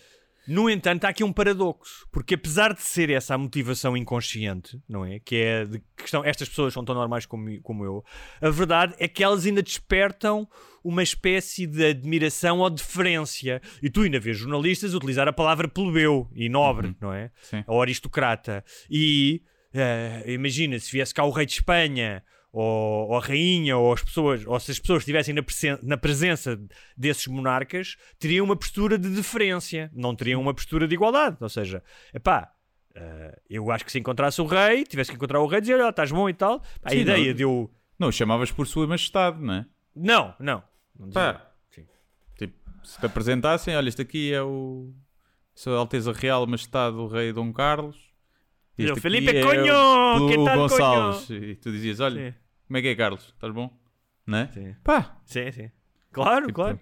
No entanto, há aqui um paradoxo, porque apesar de ser essa a motivação inconsciente, não é? Que é de que estão, estas pessoas são tão normais como, como eu, a verdade é que elas ainda despertam uma espécie de admiração ou deferência. E tu ainda vês jornalistas utilizar a palavra plebeu e nobre, não é? Sim. Ou aristocrata. E eh, imagina se viesse cá o rei de Espanha. Ou, ou a rainha, ou as pessoas, ou se as pessoas estivessem na, presen- na presença desses monarcas, teriam uma postura de deferência, não teriam uma postura de igualdade. Ou seja, epá, eh, eu acho que se encontrasse o rei, tivesse que encontrar o rei, dizer, olha, estás bom e tal. A Sim, ideia não- de eu. Não, chamavas por Sua Majestade, não é? Não, não. não. Pá, tipo, se te apresentassem, olha, este aqui é o Sua Alteza Real Majestade o Rei Dom Carlos. E Este Felipe aqui é Conho, o que tal, Gonçalves. E tu dizias, olha, Sim. Como é que é, Carlos? Estás bom? Não é? Sim. Pá, Sim, sim. Claro, Tipo- claro.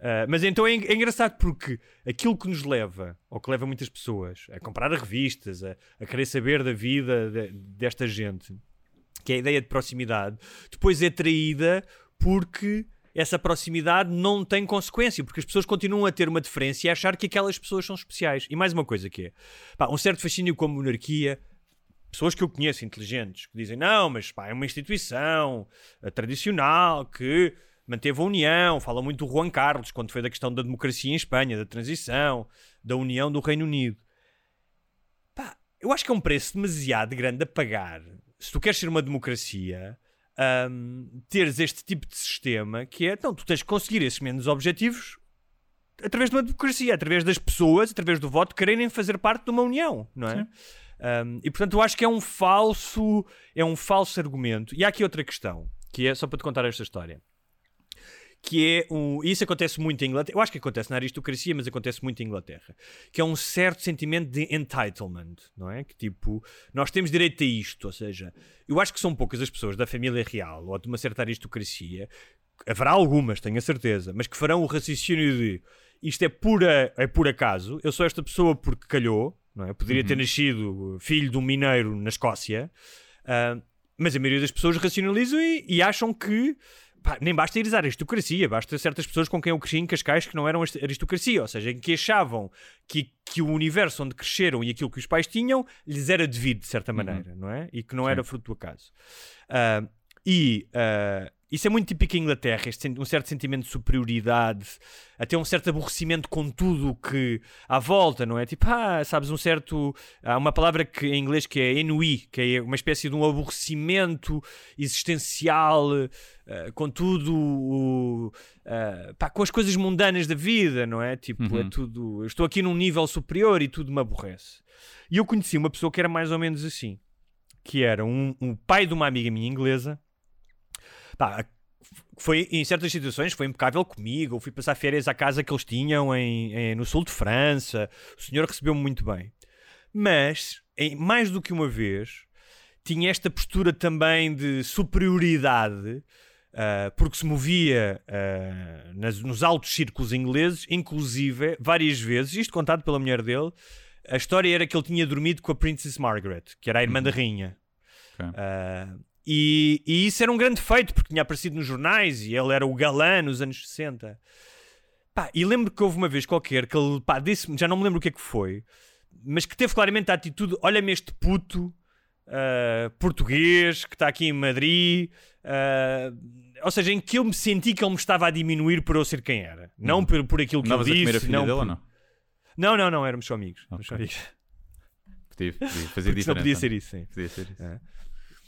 Ah, mas então é, é engraçado porque aquilo que nos leva, ou que leva muitas pessoas, a comprar revistas, a, a querer saber da vida de- desta gente, que é a ideia de proximidade, depois é traída porque essa proximidade não tem consequência, porque as pessoas continuam a ter uma diferença e a achar que aquelas pessoas são especiais. E mais uma coisa que é, pá, um certo fascínio com a monarquia, pessoas que eu conheço inteligentes que dizem não, mas pá, é uma instituição eh, tradicional que manteve a união. Fala muito do Juan Carlos quando foi da questão da democracia em Espanha, da transição, da união do Reino Unido. Pá, eu acho que é um preço demasiado grande a pagar se tu queres ser uma democracia. ahm, teres este tipo de sistema que é, então, tu tens que conseguir esses menos objetivos através de uma democracia, através das pessoas, através do voto, quererem fazer parte de uma união, não é? Um, e portanto eu acho que é um falso é um falso argumento. E há aqui outra questão, que é só para te contar esta história. Que é um, isso acontece muito em Inglaterra. Eu acho que acontece na aristocracia, mas acontece muito em Inglaterra. Que é um certo sentimento de entitlement, não é? Que tipo, nós temos direito a isto. Ou seja, eu acho que são poucas as pessoas da família real ou de uma certa aristocracia haverá algumas, tenho a certeza, mas que farão o raciocínio de isto é, pura, é por acaso, eu sou esta pessoa porque calhou, não é? Eu poderia ter nascido filho de um mineiro na Escócia, ah, mas a maioria das pessoas racionalizam e, e acham que pá, nem basta ir à aristocracia, basta certas pessoas com quem eu cresci em Cascais que não eram arist- aristocracia, ou seja, em que achavam que, que o universo onde cresceram e aquilo que os pais tinham lhes era devido de certa maneira, não é? E que não era fruto do acaso. Ah, e ah, isso é muito típico em Inglaterra, este, um certo sentimento de superioridade, até um certo aborrecimento com tudo o que à volta, não é? Tipo, ah, sabes, um certo. Há uma palavra que, em inglês que é ennui, que é uma espécie de um aborrecimento existencial ah, com tudo. o- ah, pá, com as coisas mundanas da vida, não é? Tipo, é tudo. Eu estou aqui num nível superior e tudo me aborrece. E eu conheci uma pessoa que era mais ou menos assim, que era um, um pai de uma amiga minha inglesa pá, foi em certas situações foi impecável comigo. Eu fui passar férias à casa que eles tinham em, em- no sul de França. O senhor recebeu-me muito bem, mas em, mais do que uma vez tinha esta postura também de superioridade. ah, porque se movia ah, nas- nos altos círculos ingleses, inclusive várias vezes, isto contado pela mulher dele. A história era que ele tinha dormido com a Princess Margaret, que era a irmã da rainha. Ok. Ah, e, e isso era um grande feito, porque tinha aparecido nos jornais e ele era o galã nos anos 60. Pá, e lembro que houve uma vez qualquer que ele pá, disse já não me lembro o que é que foi, mas que teve claramente a atitude: olha-me este puto ah, português, que está aqui em Madrid. ah, ou seja, em que eu me senti que ele me estava a diminuir por eu ser quem era. Não por, por aquilo que a comer disse. a filha não, dele por- não? não, não, não, éramos só amigos. éramos só amigos. Podia, podia fazer Porque diferença. podia ser isso, sim. Podia ser isso. É.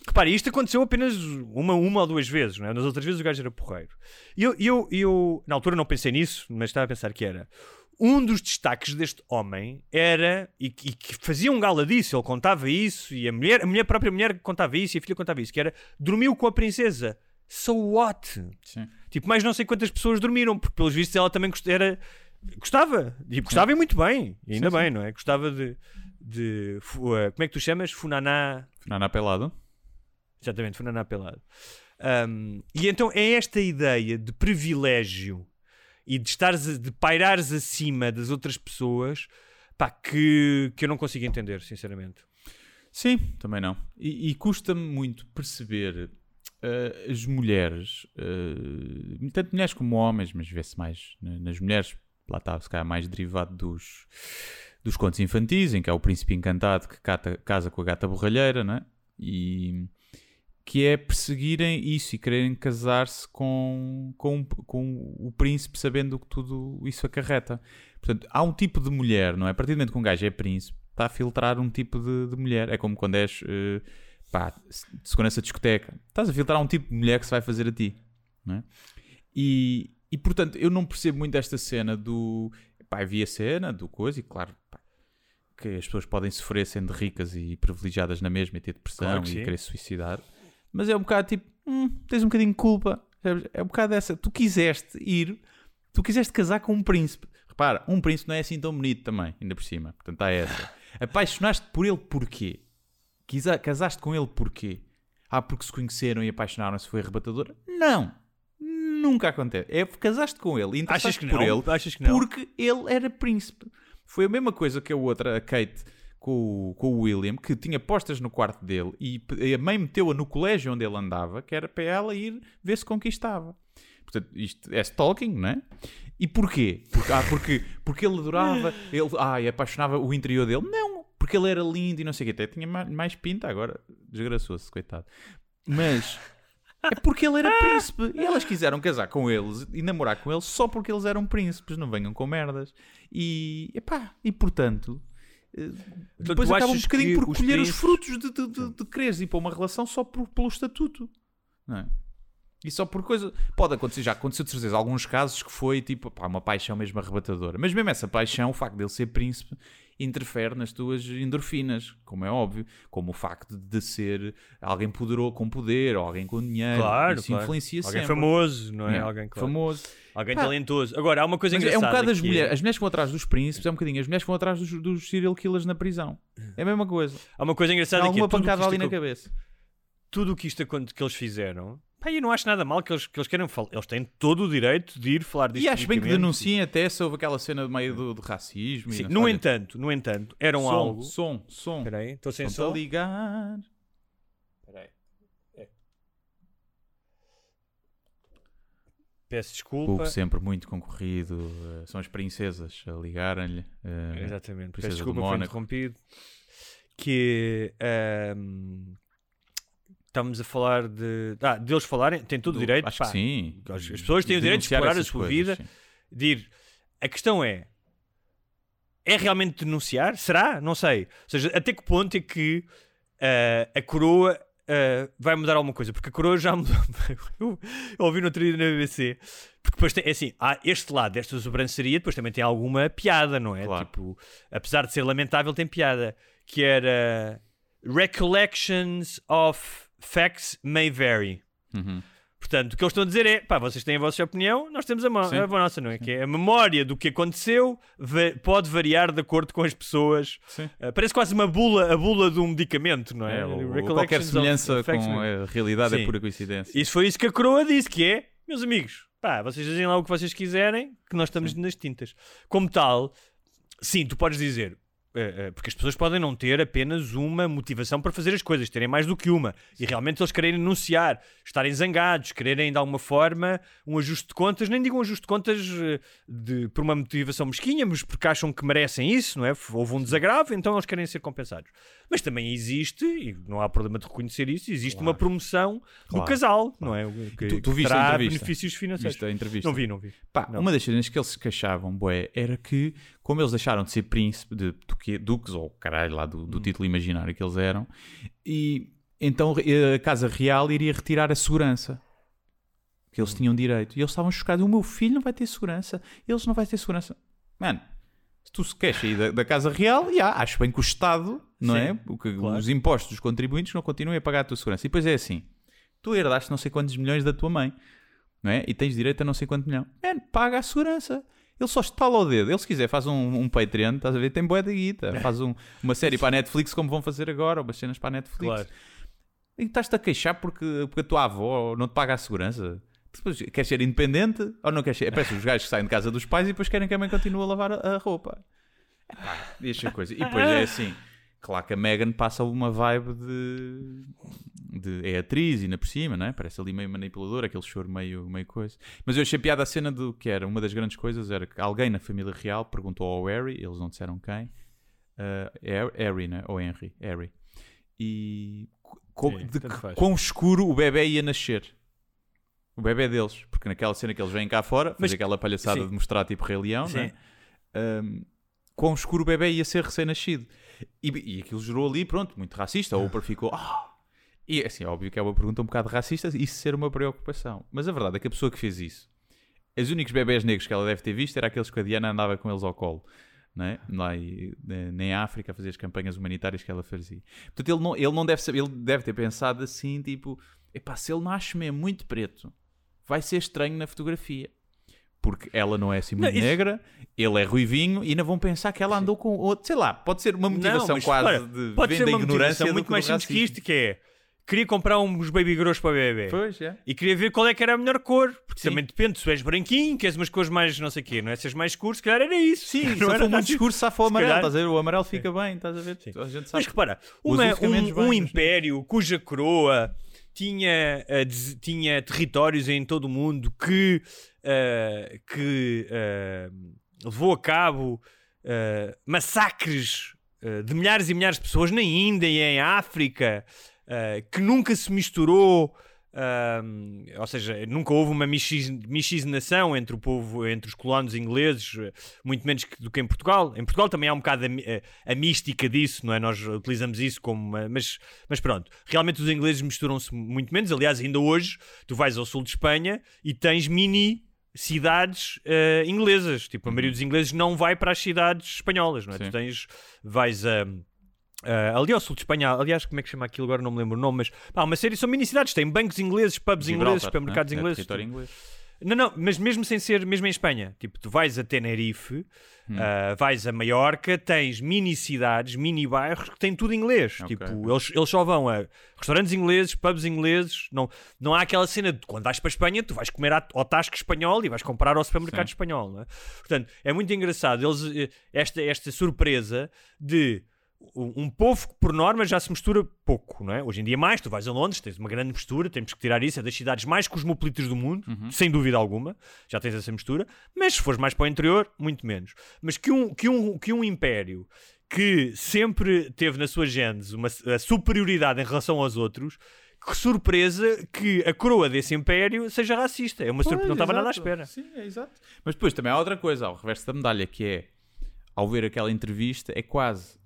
Repare, isto aconteceu apenas uma, uma ou duas vezes, não é? Nas outras vezes o gajo era porreiro. E eu, eu, eu, na altura, não pensei nisso, mas estava a pensar que era. Um dos destaques deste homem era, e, que- e que fazia um gala disso, ele contava isso, e a mulher, a mulher a própria mulher contava isso, e a filha contava isso, que era dormiu com a princesa. So what? Sim. Tipo, mais não sei quantas pessoas dormiram, porque pelos vistos ela também era, gostava. E gostava e muito bem. E ainda Sim, bem, não é? Gostava de. de eh, como é que tu chamas? Funaná. Nana pelado. Exatamente, Funaná pelado. Um, e então é esta ideia de privilégio e de estares de pairares acima das outras pessoas pá, que, que eu não consigo entender, sinceramente. Sim, também não. E, e custa-me muito perceber eh, as mulheres, eh, tanto mulheres como homens, mas vê-se mais na- nas mulheres, lá está, se calhar mais derivado dos, dos contos infantis, em que é o príncipe encantado que cata- casa com a gata borralheira, não é? E que é perseguirem isso e quererem casar-se com, com, com o príncipe sabendo que tudo isso acarreta. Portanto, há um tipo de mulher, não é? A partir do momento que um gajo é príncipe, está a filtrar um tipo de, de mulher. É como quando és eh, pá, de segurança de discoteca. Estás a filtrar um tipo de mulher que se vai fazer a ti. Não é? E, e portanto, eu não percebo muito esta cena do. Pá, vi a cena do coisa e claro. pá, que as pessoas podem sofrer sendo ricas e privilegiadas na mesma e ter depressão Claro e sim. querer se suicidar. Mas é um bocado tipo, hum, tens um bocadinho de culpa. É um bocado essa. Tu quiseste ir, tu quiseste casar com um príncipe. Repara, um príncipe não é assim tão bonito também, ainda por cima. Portanto, há essa. Apaixonaste por ele porquê? Quisa- Casaste com ele porquê? Ah, porque se conheceram e apaixonaram-se foi arrebatador? Não! Nunca acontece. É porque casaste com ele e Achas que por não? ele Achas que não? porque ele era príncipe. Foi a mesma coisa que a outra, a Kate, com com o William, que tinha postas no quarto dele e a mãe meteu-a no colégio onde ele andava, que era para ela ir ver se conquistava. Portanto, isto é stalking, não é? E porquê? Porque, ah, porque, porque ele adorava, ele ah, apaixonava o interior dele. Não, porque ele era lindo e não sei o quê. Até tinha mais, mais pinta, agora desgraçou-se, coitado. Mas é porque ele era príncipe. E elas quiseram casar com eles e namorar com eles só porque eles eram príncipes. Não venham com merdas. E, epá, e portanto. Eh, Depois tu acabam um bocadinho por os colher os príncipes- frutos de, de, de, de quereres ir para uma relação só por- pelo estatuto. Não é? E só por coisa. Pode acontecer, já aconteceu de certeza alguns casos que foi tipo pá, uma paixão mesmo arrebatadora. Mas mesmo essa paixão, o facto dele ser príncipe, interfere nas tuas endorfinas, como é óbvio. Como o facto de ser alguém poderoso com poder ou alguém com dinheiro. Claro, Isso claro. influencia Alguém sempre. famoso, não é? É, Alguém claro. famoso. Alguém Pá, talentoso. Agora, há uma coisa mas é um engraçada. bocado as é- mulheres. As mulheres que vão atrás dos príncipes é um bocadinho. As mulheres que vão atrás dos, dos serial killers na prisão. É a mesma coisa. Há uma coisa Há engraçada é alguma pancada ali na cabeça. tudo o que isto que eles fizeram. Pá, eu não acho nada mal que eles, que eles queiram falar. Eles têm todo o direito de ir falar disto. E acho bem que denunciem até se houve aquela cena de meio do, de racismo. Sim, no entanto, no entanto, eram som, algo. Som, som. Espera aí, estou sem Estão-te a som. ligar. Espera aí. É. Peço desculpa. Hugo sempre muito concorrido. eh, São as princesas a ligarem-lhe. eh, Exatamente. Peço do desculpa, foi Mónaco. interrompido. Que ahm, estamos a falar de. Ah, deles falarem, têm todo o direito. Acho pá, que sim. As, as pessoas têm o direito de explorar a sua coisas, vida, sim. de ir. A questão é. É realmente denunciar? Será? Não sei. Ou seja, até que ponto é que ah, a coroa ah, vai mudar alguma coisa? Porque a coroa já mudou. eu, eu ouvi no outro dia na BBC. Porque depois tem, é assim, há este lado desta sobranceria, depois também tem alguma piada, não é? Claro. Tipo, apesar de ser lamentável, tem piada. Que era Recollections of Facts May Vary. Uhum. Portanto, o que eles estão a dizer é, pá, vocês têm a vossa opinião, nós temos a, mo- Sim. a nossa, não é? Que é a memória do que aconteceu va- pode variar de acordo com as pessoas. Sim. Ah, parece quase uma bula, a bula de um medicamento, não é? É, ou- qualquer semelhança com May- a realidade Sim. é pura coincidência. Isso foi isso que a coroa disse, que é, meus amigos, pá, vocês dizem lá o que vocês quiserem, que nós estamos nas tintas. Como tal, sim, tu podes dizer, porque as pessoas podem não ter apenas uma motivação para fazer as coisas, terem mais do que uma. E realmente eles quererem denunciar, estarem zangados, quererem de alguma forma um ajuste de contas, nem digo um ajuste de contas eh, de, por uma motivação mesquinha, mas porque acham que merecem isso, não é? Houve um desagravo, então eles querem ser compensados. Mas também existe, e não há problema de reconhecer isso, existe uma promoção do Claro. casal, não é? Que, Tu- tu viste a entrevista? benefícios financeiros. Viste a entrevista? Não vi, não vi. Pá, Não. uma das cenas que eles se queixavam, bué, era que, como eles deixaram de ser príncipe, de duque- duques, ou caralho, lá do, Hum. do título imaginário que eles eram, e então eh, a Casa Real iria retirar a segurança que Hum. eles tinham direito. E eles estavam chocados. O meu filho não vai ter segurança. Eles não vai ter segurança. Mano, se tu se queres sair da, da Casa Real, já, acho bem que o Estado, não Sim, é? O que, claro. Os impostos dos contribuintes não continuem a pagar a tua segurança. E depois é assim: tu herdaste não sei quantos milhões da tua mãe, não é? E tens direito a não sei quanto milhão. Mano, paga a segurança. Ele só estala o dedo. Ele, se quiser, faz um, um Patreon, estás a ver? Tem boa da guita. Faz um- uma série para a Netflix, como vão fazer agora, ou umas cenas para a Netflix. Claro. E estás-te a queixar porque, porque a tua avó não te paga a segurança. Depois, queres ser independente ou não queres ser? Parece os gajos que saem de casa dos pais e depois querem que a mãe continue a lavar a, a roupa. Epá, deixa coisa. E depois é assim. Claro que a Megan passa uma vibe de, de- É atriz e ainda por cima, não é? Parece ali meio manipuladora, aquele choro meio, meio coisa. Mas eu achei piada a cena do que era. Uma das grandes coisas era que alguém na família real perguntou ao Harry, eles não disseram quem. Har- Harry, né? Ou Henry. Harry. E co- Sim, de quão escuro o bebê ia nascer. O bebê deles. Porque naquela cena que eles vêm cá fora, fazer Mas- aquela palhaçada sim. de mostrar tipo Rei Leão, Sim. né? um, quão escuro o bebê ia ser recém-nascido. E, e aquilo gerou ali, pronto, muito racista. A Oprah ficou. "Ah!" E assim, é óbvio que é uma pergunta um bocado racista, isso ser uma preocupação. Mas a verdade é que a pessoa que fez isso, os únicos bebés negros que ela deve ter visto era aqueles que a Diana andava com eles ao colo. É? Lá e- eh, nem a África a fazer as campanhas humanitárias que ela fazia. Portanto, ele não, ele não deve saber, ele deve ter pensado assim, tipo, epá, se ele nasce mesmo muito preto, vai ser estranho na fotografia. Porque ela não é assim muito Não, isso- negra, ele é ruivinho e ainda vão pensar que ela andou com outro. Sei lá, pode ser uma motivação Não, mas quase repara, de pode venda ser uma ignorância muito mais simples que isto, que é queria comprar uns baby grows para o bebê. Pois, é. E queria ver qual é que era a melhor cor. Porque Sim. também depende, se és branquinho, queres umas cores mais não sei o quê, não é? Se és mais escuro, se calhar era isso. Sim, não se for era muito racismo. discurso, safa o amarelo, estás a ver? O amarelo fica bem, estás a ver? A gente sabe. Mas repara, uma- um, bem, um império cuja coroa tinha, des- tinha territórios em todo o mundo que, eh, que eh, levou a cabo massacres de milhares e milhares de pessoas na Índia e em África, eh, que nunca se misturou. ahm, ou seja, nunca houve uma miscigenação entre o povo, entre os colonos ingleses, muito menos que- do que em Portugal. Em Portugal também há um bocado a, a- a mística disso, não é? Nós utilizamos isso como. uma- mas, mas pronto, realmente os ingleses misturam-se muito menos. Aliás, ainda hoje, tu vais ao sul de Espanha e tens mini cidades eh, inglesas. Tipo, a maioria dos ingleses não vai para as cidades espanholas, não é? Sim. Tu tens, vais a. Uh, ali ao sul de Espanha, aliás, como é que chama aquilo? Agora não me lembro o nome, mas pá, uma série são mini cidades, tem bancos ingleses, pubs ingleses, Gibraltar, supermercados né? É ingleses. tudo. inglês. Não, não, mas mesmo sem ser, mesmo em Espanha, tipo, tu vais a Tenerife, Hum. uh, vais a Maiorca, tens mini cidades, mini bairros que têm tudo inglês. Ok, tipo. Eles, eles só vão a restaurantes ingleses, pubs ingleses. Não, não há aquela cena de quando vais para a Espanha, tu vais comer ao Tasco espanhol e vais comprar ao supermercado Sim. espanhol. É? Portanto, é muito engraçado eles, eh, esta, esta surpresa de um povo que por norma já se mistura pouco, não é? Hoje em dia mais, tu vais a Londres, tens uma grande mistura, temos que tirar isso, é das cidades mais cosmopolitas do mundo, Uhum. sem dúvida alguma, já tens essa mistura, mas se fores mais para o interior, muito menos. Mas que um, que um, que um império que sempre teve na sua gênese uma a superioridade em relação aos outros, que surpresa que a coroa desse império seja racista. É uma surpresa, Pois, não estava nada à espera. Sim, é exato. Mas depois também há outra coisa, ao reverso da medalha, que é, ao ver aquela entrevista, é quase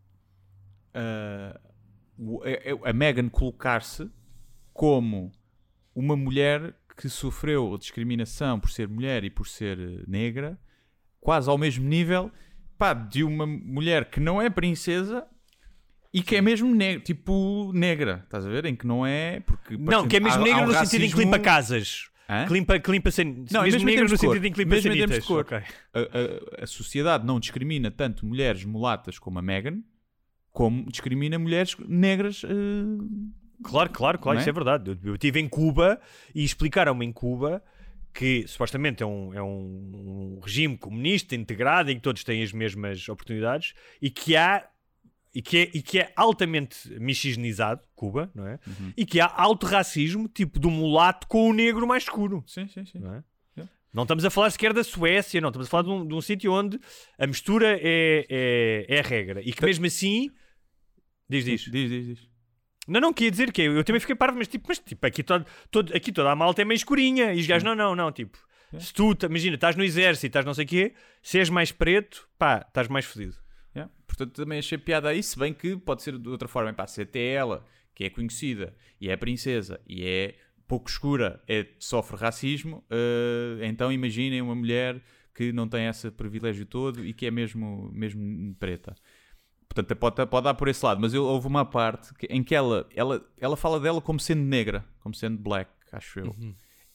é- é- a Megan colocar-se como uma mulher que sofreu discriminação por ser mulher e por ser eh, negra, quase ao mesmo nível pá, de uma mulher que não é princesa e que é mesmo negra, tipo negra, estás a ver? Em que não é. Porque, por Não, que é exemplo, mesmo um no sentido em que racismo- limpa casas. Hã? Que limpa, que limpa san... Não, mesmo mesmo em negro no cor. sentido em que limpa Mesmo cor. Ok. a, a- a sociedade não discrimina tanto mulheres mulatas como a Megan, como discrimina mulheres negras. eh, Claro, claro, claro, é? isso é verdade. Eu, estive em Cuba e explicaram-me em Cuba que supostamente é um, é um regime comunista integrado em que todos têm as mesmas oportunidades e que há e que é, e que é altamente miscigenizado, Cuba, não é? Uhum. E que há alto racismo, tipo do mulato com o negro mais escuro. Sim, sim, sim. Não, é? Não estamos a falar sequer da Suécia, não estamos a falar de um, de um sítio onde a mistura é, é, é a regra e que mesmo assim. Diz, diz. Diz, diz, diz. Não, não, queria dizer que eu, eu também fiquei parvo, mas tipo, mas, tipo aqui, todo, todo, aqui toda a malta é meio escurinha. E os gajos, não, não, não, tipo, se tu, imagina, estás no exército, estás não sei o quê, se és mais preto, pá, estás mais fodido. Yeah. Portanto, também achei piada aí, se bem que pode ser de outra forma. Pá, se até ela, que é conhecida, e é princesa, e é pouco escura, é, sofre racismo, eh, então imaginem uma mulher que não tem esse privilégio todo e que é mesmo, mesmo preta. Portanto, pode, pode dar por esse lado, mas eu, houve uma parte que- em que ela, ela, ela fala dela como sendo negra, como sendo black, acho eu.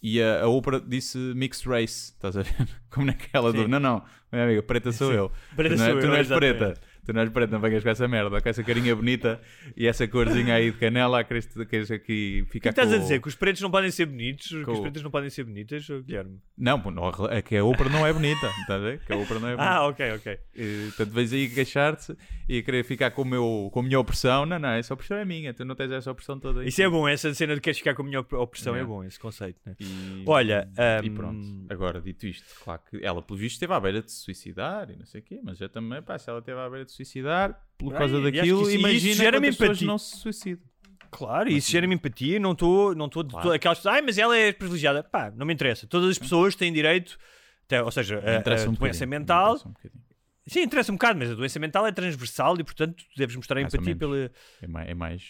E a, a Oprah disse mixed race, estás a ver? Como naquela do. Sim. Não, não, minha amiga, preta sou eu. Preta não, é- sou tu eu, não és exatamente. preta. Tu não és preta, não venhas com essa merda, com essa carinha bonita e essa corzinha aí de canela, queres, queres aqui O que ficar estás com a dizer? Que os pretos não podem ser bonitos? Que os pretos não podem ser bonitas, Guilherme? Não, não, é que a Oprah não é bonita, estás a ver? Que a Oprah não é bonita. Ah, ok, ok. E, Portanto, vens aí queixar-te e querer ficar com, o meu, com a minha opressão. Não, não, essa opressão é minha, tu não tens essa opressão toda aí. Isso é bom, essa cena de queres ficar com a minha op- opressão é Yeah. bom, esse conceito, né? E, Olha, e hum, pronto. Agora, dito isto, claro que ela, pelo visto, esteve à beira de se suicidar e não sei o quê, mas já também, pá, se ela esteve à beira de suicidar por Ah, causa que daquilo, isso- e isso imagina gera-me quantas pessoas não se suicidam. Claro, isso gera-me empatia, não estou não tô de Claro. aquelas pessoas, ai, mas ela é privilegiada. Pá, não me interessa. Todas as pessoas têm direito, até- ou seja, a, a um doença mental. interessa um. Sim, interessa um bocado, mas a doença mental é transversal e, portanto, tu deves mostrar Mais empatia pela. É mais, é mais-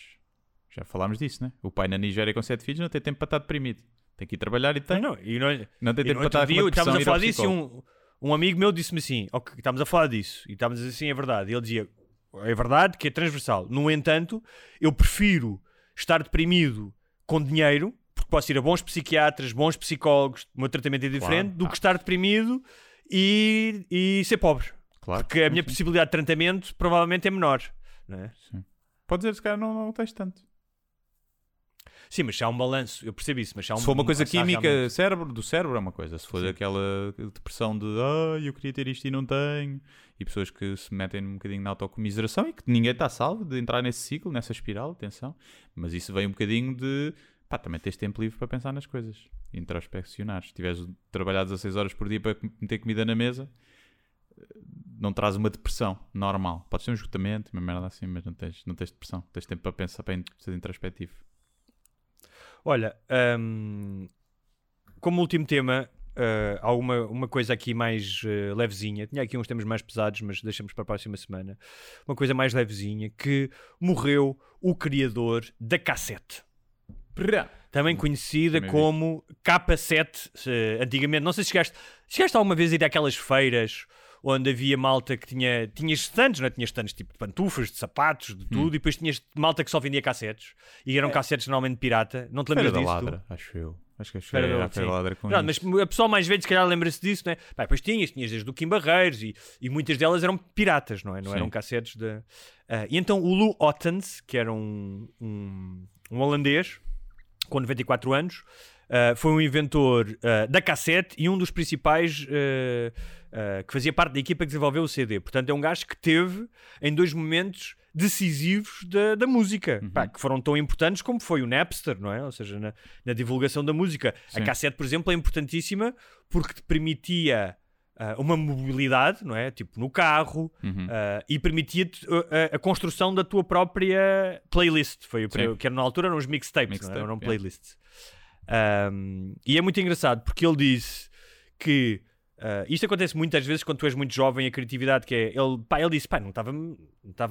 Já falámos disso, né? O pai na Nigéria com sete filhos não tem tempo para estar deprimido. Tem que ir trabalhar e tem. Não, não, e não, Não tem tempo para estar dia uma estávamos a falar disso e um, um amigo meu disse-me assim: ok, estávamos a falar disso e estávamos assim, é verdade. E ele dizia: é verdade que é transversal. No entanto, eu prefiro estar deprimido com dinheiro, porque posso ir a bons psiquiatras, bons psicólogos, o meu tratamento é diferente, Claro. do que estar deprimido e, e ser pobre. Claro. Porque a minha Sim. possibilidade de tratamento provavelmente é menor. Não é? Pode dizer, se calhar não, não tens tanto. Sim, mas se há um balanço, eu percebo isso, mas se há um Se for uma coisa química realmente- cérebro, do cérebro é uma coisa. Se for aquela depressão de ah, eu queria ter isto e não tenho, e pessoas que se metem um bocadinho na autocomiseração e que ninguém está salvo de entrar nesse ciclo, nessa espiral, atenção. Mas isso vem um bocadinho de pá, também tens tempo livre para pensar nas coisas, introspeccionar. Se tiveres de trabalhar 16 horas por dia para meter comida na mesa, não traz uma depressão normal. Pode ser um esgotamento, uma merda assim, mas não tens, não tens depressão. Tens tempo para pensar, para ser introspectivo. Olha, hum, como último tema, uh, há uma, uma coisa aqui mais uh, levezinha. Tinha aqui uns temas mais pesados, mas deixamos para a próxima semana. Uma coisa mais levezinha, que morreu o criador da cassete. Também conhecida também como K7, se- antigamente. Não sei se chegaste, chegaste alguma vez a ir àquelas feiras onde havia malta que tinha, tinhas stands, não é? Tinhas stands tipo de pantufas, de sapatos, Hum. de tudo, e depois tinhas malta que só vendia cassetes, e eram cassetes normalmente pirata. Não te É. Feira lembras da disso? tu? Ladra, acho eu. Acho que da- a. Ladra com Não, mas a pessoa mais velha se calhar lembra-se disso, né? Pá, depois tinhas, tinhas desde o Kim Barreiros e, e muitas delas eram piratas, não é? Não Sim. eram cassetes de. Ah, e então o Lou Ottens, que era um, um, um holandês com 94 anos, ah, foi um inventor ah, da cassete e um dos principais ah, que fazia parte da equipa que desenvolveu o CD. Portanto, é um gajo que teve em dois momentos decisivos da, da música, Uhum. pá, que foram tão importantes como foi o Napster, não é? Ou seja, na, na divulgação da música. Sim. A cassete, por exemplo, é importantíssima porque te permitia uma mobilidade, não é? Tipo no carro, Uhum. ah, e permitia-te uh, a, a construção da tua própria playlist. Foi o que, era na altura eram os mixtapes, não Mixtape, é? eram playlists. Um, e é muito engraçado porque ele disse que uh, isto acontece muitas vezes quando tu és muito jovem, a criatividade que é ele, pá, ele disse, pá, não estava não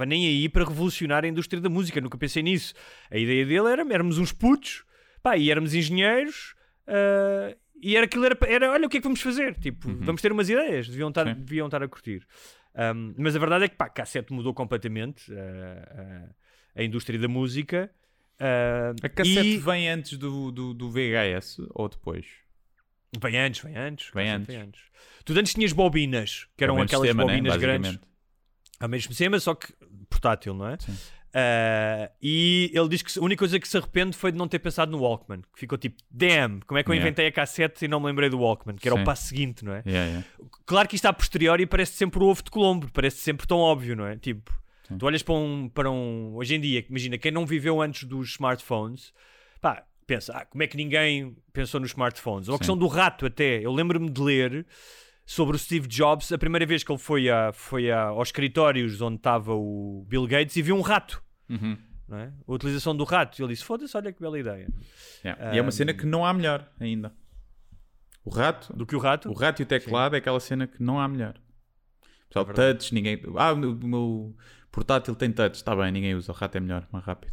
nem aí para revolucionar a indústria da música, nunca pensei nisso. A ideia dele era éramos uns putos, pá, e éramos engenheiros. uh, e era aquilo, era, era, olha o que é que vamos fazer? Tipo, vamos ter umas ideias, deviam estar, Sim. deviam estar a curtir. Um, mas a verdade é que, pá, cassete mudou completamente uh, a indústria da música. Uh, A cassete e- vem antes do, do, do VHS ou depois? Vem antes, vem antes. Vem cassete antes. Tu antes tinhas bobinas, que É eram mesmo aquelas sistema, né? bobinas grandes. Basicamente. Ao mesmo sistema, só que portátil, não é? Sim. Ah, e ele diz que a única coisa que se arrepende foi de não ter pensado no Walkman. Que ficou tipo, damn, como é que eu Yeah. inventei a cassete e não me lembrei do Walkman? Que era Sim. o passo seguinte, não é? Yeah, yeah. Claro que isto a posteriori parece sempre o ovo de Colombo, parece sempre tão óbvio, não é? Tipo, Tu olhas para um, para um. Hoje em dia, imagina, quem não viveu antes dos smartphones, pá, pensa, ah, como é que ninguém pensou nos smartphones? Ou a Sim. questão do rato, até. Eu lembro-me de ler sobre o Steve Jobs, a primeira vez que ele foi, a, foi a, aos escritórios onde estava o Bill Gates e viu um rato. Uhum. Não é? A utilização do rato. E ele disse: Foda-se, olha que bela ideia. Yeah. E é uma cena que não há melhor ainda. O rato, Do que o rato? o rato e o teclado é aquela cena que não há melhor. Pessoal, É touch, ninguém. Ah, o meu portátil tem touch, está bem, ninguém usa. O rato é melhor, mais rápido.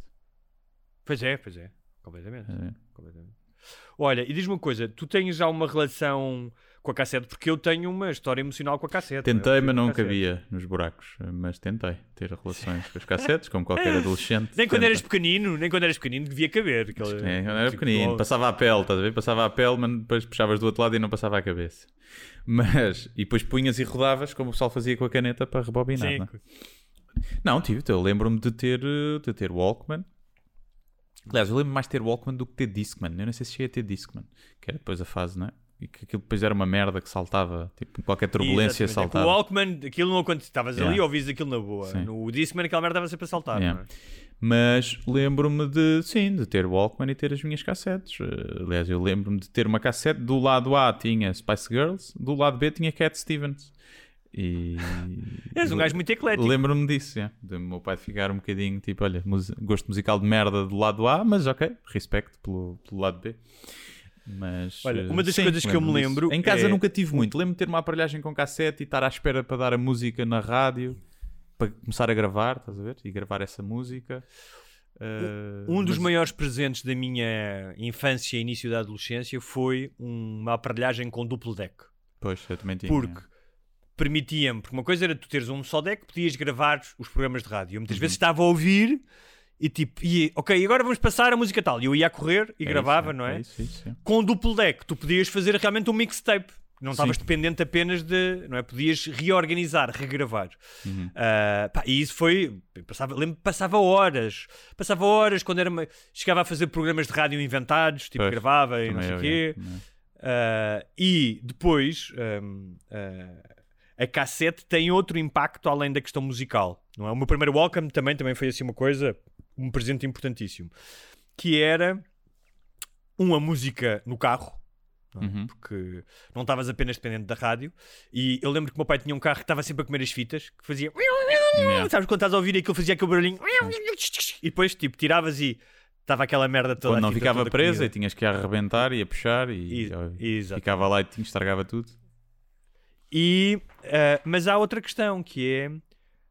Pois é, pois é. Completamente. É. completamente. Olha, e diz-me uma coisa: tu tens já uma relação com a cassete? Porque eu tenho uma história emocional com a cassete. Tentei, Eu mas não cabia nos buracos. Mas tentei ter relações com os cassetes, como qualquer adolescente. Nem quando tenta. eras pequenino, nem quando eras pequenino devia caber. Aquele, É, quando era tipo, pequenino, passava a pele, estás a ver? Passava a pele, mas depois puxavas do outro lado e não passava a cabeça. Mas, e depois punhas e rodavas, como o pessoal fazia com a caneta para rebobinar. Sim, não, é? Não tive, eu lembro-me de ter, eh, de ter Walkman. Aliás, eu lembro mais de ter Walkman do que ter Discman. Eu não sei se cheguei a ter Discman, que era depois a fase, não é? E que aquilo depois era uma merda que saltava, tipo, qualquer turbulência Exatamente. É saltava. O Walkman, aquilo não aconteceu. Estavas ali Yeah. e ouvias aquilo na boa. Sim. No Discman, aquela merda estava sempre a saltar. Yeah. é? Mas lembro-me de, sim, de ter Walkman e ter as minhas cassetes. Eh, Aliás, eu lembro-me de ter uma cassete. Do lado A tinha Spice Girls, do lado B tinha Cat Stevens. E. És um gajo muito eclético. Lembro-me disso, yeah, de meu pai ficar um bocadinho tipo, olha, mus- gosto musical de merda do lado A, mas ok, respeito pelo, pelo lado B. Mas, Olha, eh, uma das sim, coisas que eu me lembro-me disso. lembro Em casa é- nunca tive muito. Lembro-me de ter uma aparelhagem com cassete e estar à espera para dar a música na rádio, para começar a gravar, estás a ver? E gravar essa música. Eh, Um dos mas- maiores presentes da minha infância e início da adolescência foi uma aparelhagem com duplo deck. Pois, eu também tinha. Porque permitia-me, porque uma coisa era tu teres um só deck, podias gravar os programas de rádio. Eu muitas Uhum. vezes estava a ouvir e tipo, ia, ok, agora vamos passar a música tal. E eu ia a correr e É gravava, isso, não é? isso, isso, é. Com o duplo deck, tu podias fazer realmente um mixtape. Não estavas dependente apenas de. Não é? Podias reorganizar, regravar. Uhum. Ah, pá, e isso foi. Passava, lembro passava horas. Passava horas quando era. uma- chegava a fazer programas de rádio inventados, tipo, Pois, gravava e não sei o quê. Ah, e depois. ahm, ah, a cassete tem outro impacto além da questão musical. Não é? O meu primeiro Welcome também, também foi assim uma coisa, um presente importantíssimo. Que era uma música no carro, não é? Uhum. porque não estavas apenas dependente da rádio. E eu lembro que o meu pai tinha um carro que estava sempre a comer as fitas, que fazia. Yeah. Sabes quando estás a ouvir aquilo fazia aquele barulhinho. E depois, tipo, tiravas e estava aquela merda toda. Quando não ficava presa e tinhas que arrebentar e a puxar e, E- exatamente. ficava lá e tinha, estragava tudo. E, ah, mas há outra questão que é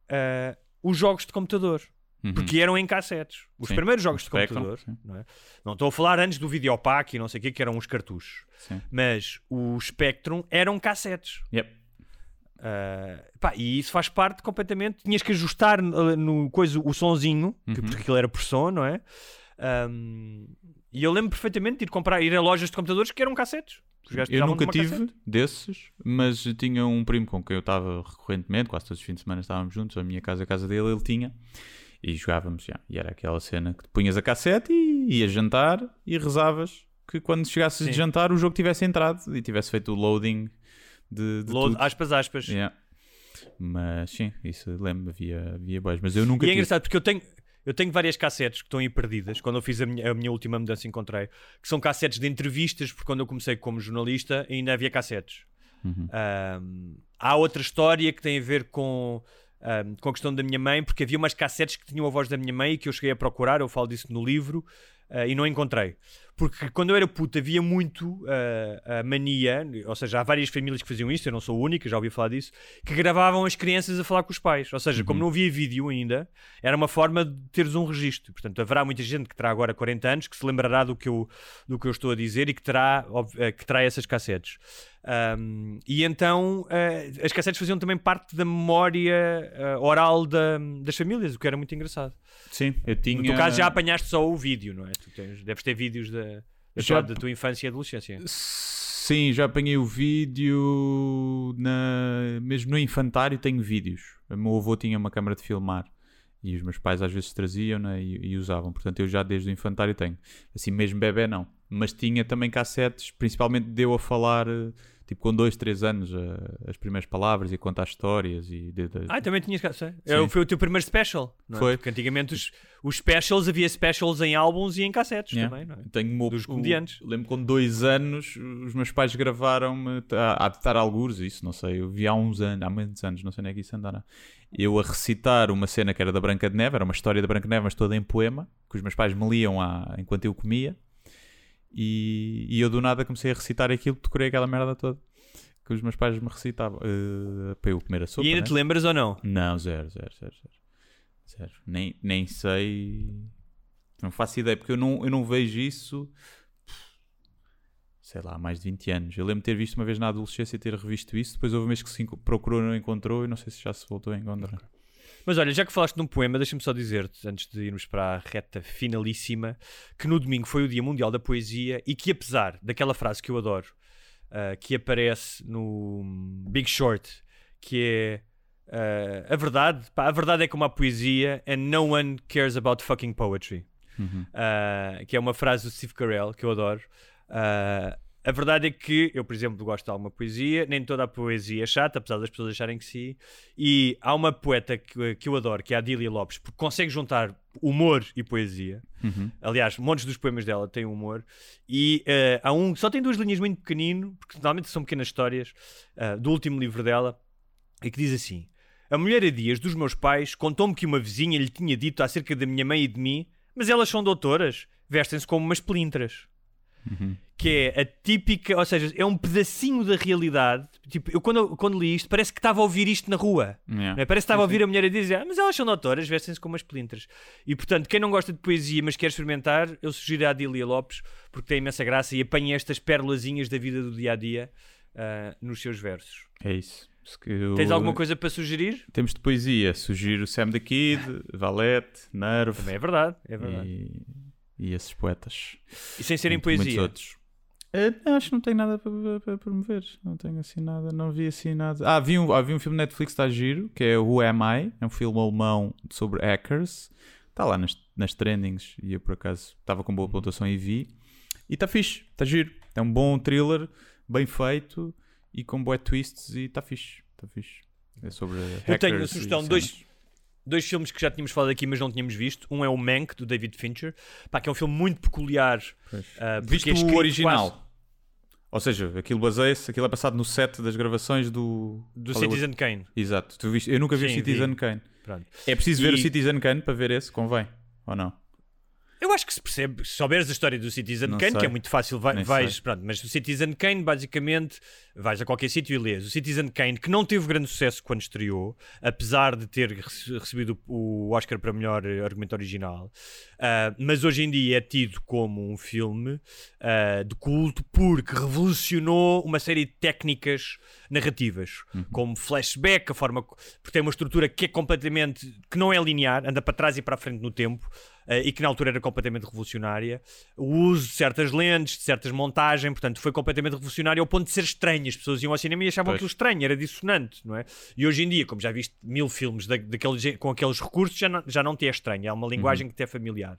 ah, os jogos de computador. Uhum. Porque eram em cassetes. Os Sim. primeiros jogos de computador. Não, é? não estou a falar antes do Videopack e não sei o que, que eram os cartuchos. Sim. Mas o Spectrum eram cassetes. Yep. Ah, pá, e isso faz parte completamente. Tinhas que ajustar no, no coisa, o sonzinho, Uhum. porque aquilo era por som, não é? Ahm, e eu lembro perfeitamente de ir comprar, ir a lojas de computadores que eram cassetes. Eu nunca de tive desses, mas tinha um primo com quem eu estava recorrentemente, quase todos os fins de semana estávamos juntos, a minha casa, a casa dele, ele tinha, e jogávamos, já. e era aquela cena que punhas a cassete e ias jantar e rezavas que quando chegasses de Sim. jantar o jogo tivesse entrado e tivesse feito o loading de, de Load- tudo. aspas, aspas. Yeah. Mas sim, isso lembro, havia, havia boas, mas eu nunca E é tive. engraçado porque eu tenho, eu tenho várias cassetes que estão aí perdidas. Quando eu fiz a minha, a minha última mudança, encontrei que são cassetes de entrevistas, porque quando eu comecei como jornalista ainda havia cassetes. Uhum. Ahm, há outra história que tem a ver com, ahm, com a questão da minha mãe, porque havia umas cassetes que tinham a voz da minha mãe e que eu cheguei a procurar, eu falo disso no livro, ah, e não encontrei. Porque quando eu era puto havia muito ah, a mania, ou seja, há várias famílias que faziam isto, eu não sou a única, já ouvi falar disso, que gravavam as crianças a falar com os pais. Ou seja, como não havia vídeo ainda, era uma forma de teres um registro. Portanto, haverá muita gente que terá agora 40 anos que se lembrará do que eu, do que eu estou a dizer e que terá, eh, que terá essas cassetes. Ahm, e então eh, as cassetes faziam também parte da memória eh, oral da- das famílias, o que era muito engraçado. Sim, eu tinha. No teu caso já apanhaste só o vídeo, não é? Tu tens- deves ter vídeos da, da, Já- tua, da tua infância e adolescência. Sim, já apanhei o vídeo na... mesmo no infantário tenho vídeos. O meu avô tinha uma câmara de filmar e os meus pais às vezes traziam né, e, e usavam. Portanto, eu já desde o infantário tenho. Assim, mesmo bebê não. Mas tinha também cassetes, principalmente deu a falar, eh, tipo com dois, três anos, a- as primeiras palavras e contar histórias e de- de- Ah, também tinhas. sei. Sim. É, Foi o teu primeiro special. Não é? Foi. Porque antigamente os, os specials havia specials em álbuns e em cassetes Yeah. também, não é? Tenho meu- Dos comediantes. lembro com dois anos os meus pais gravaram-me a, algures, isso não sei, eu vi há uns anos, há muitos anos, não sei nem é que isso andará. Eu a recitar uma cena que era da Branca de Neve, era uma história da Branca de Neve, mas toda em poema, que os meus pais me liam à- enquanto eu comia. E, e eu do nada comecei a recitar aquilo, decorei aquela merda toda que os meus pais me recitavam eh, para eu comer a sopa. e ainda né? te lembras ou não? Não, zero, zero, zero, zero. Zero. Nem, nem sei. Não faço ideia, porque eu não, eu não vejo isso. Sei lá, há mais de 20 anos. Eu lembro de ter visto uma vez na adolescência e ter revisto isso. Depois houve um mês que se procurou, não encontrou. E não sei se já se voltou a encontrar. Mas olha, já que falaste num poema, deixa-me só dizer-te, antes de irmos para a reta finalíssima, que no domingo foi o Dia Mundial da Poesia e que, apesar daquela frase que eu adoro, ah, que aparece no Big Short, que é ah, a verdade, pá, a verdade é como a poesia and no one cares about fucking poetry. Ah, que é uma frase do Steve Carell que eu adoro. Ah, a verdade é que eu, por exemplo, gosto de alguma poesia, nem toda a poesia é chata, apesar das pessoas acharem que sim. E há uma poeta que, que eu adoro, que é a Adília Lopes, porque consegue juntar humor e poesia. Aliás, montes dos poemas dela têm humor. E eh, há um, só tem duas linhas muito pequenino, porque normalmente são pequenas histórias, ah, do último livro dela, e que diz assim: A mulher a dias dos meus pais contou-me que uma vizinha lhe tinha dito acerca da minha mãe e de mim, mas elas são doutoras, vestem-se como umas pelintras. Que é a típica, ou seja, é um pedacinho da realidade. Tipo, eu quando, quando li isto, parece que estava a ouvir isto na rua. Yeah. É? Parece que estava a ouvir a mulher a dizer, ah, mas elas são doutoras, vestem-se como umas pelintras. E portanto, quem não gosta de poesia, mas quer experimentar, eu sugiro a Adília Lopes, porque tem imensa graça e apanha estas perlazinhas da vida do dia a dia ah, nos seus versos. É isso. Eu- Tens alguma coisa para sugerir? Em termos de poesia, sugiro Sam the Kid, Valete, Nerve Também é verdade, é verdade. e, e esses poetas. E, sem serem poesia. outros. Não, acho que não tenho nada para, para- promover. Não tenho assim nada, não vi assim nada. Ah, vi um, ah, vi um filme Netflix que está giro, que é Who Am I? É um filme alemão sobre hackers. Está lá nas, nas trendings e eu por acaso estava com boa pontuação e vi. E está fixe, está giro. É um bom thriller, bem feito e com boé twists e está fixe. Está fixe. É sobre Eu tenho a sugestão de dois, cenas. Dois filmes que já tínhamos falado aqui, mas não tínhamos visto. Um é o Mank, do David Fincher, pá, que é um filme muito peculiar. Viste é o original? quase Ou seja, aquilo baseia-se, aquilo é passado no set das gravações do. Do Hollywood. Citizen Kane. Exato. Tu viste, eu nunca vi o Sim, Citizen vi. Kane. Pronto. É preciso ver E- o Citizen Kane para ver esse? Convém? Ou não? Eu acho que se percebe, se souberes a história do Citizen Kane, que é muito fácil, vai, vais, sei. pronto, mas o Citizen Kane, basicamente, vais a qualquer sítio e lês. O Citizen Kane, que não teve grande sucesso quando estreou, apesar de ter rece- recebido o Oscar para melhor argumento original, ah, mas hoje em dia é tido como um filme ah, de culto porque revolucionou uma série de técnicas narrativas, como flashback, a forma porque tem uma estrutura que é completamente que não é linear, anda para trás e para a frente no tempo. Eh, e que na altura era completamente revolucionária. O uso de certas lentes, de certas montagens, portanto, foi completamente revolucionário ao ponto de ser estranho. As pessoas iam ao cinema e achavam Pois. aquilo estranho, era dissonante, não é? E hoje em dia, como já viste mil filmes da, daquele, com aqueles recursos, já não, já não te é estranho, é uma linguagem que te é familiar.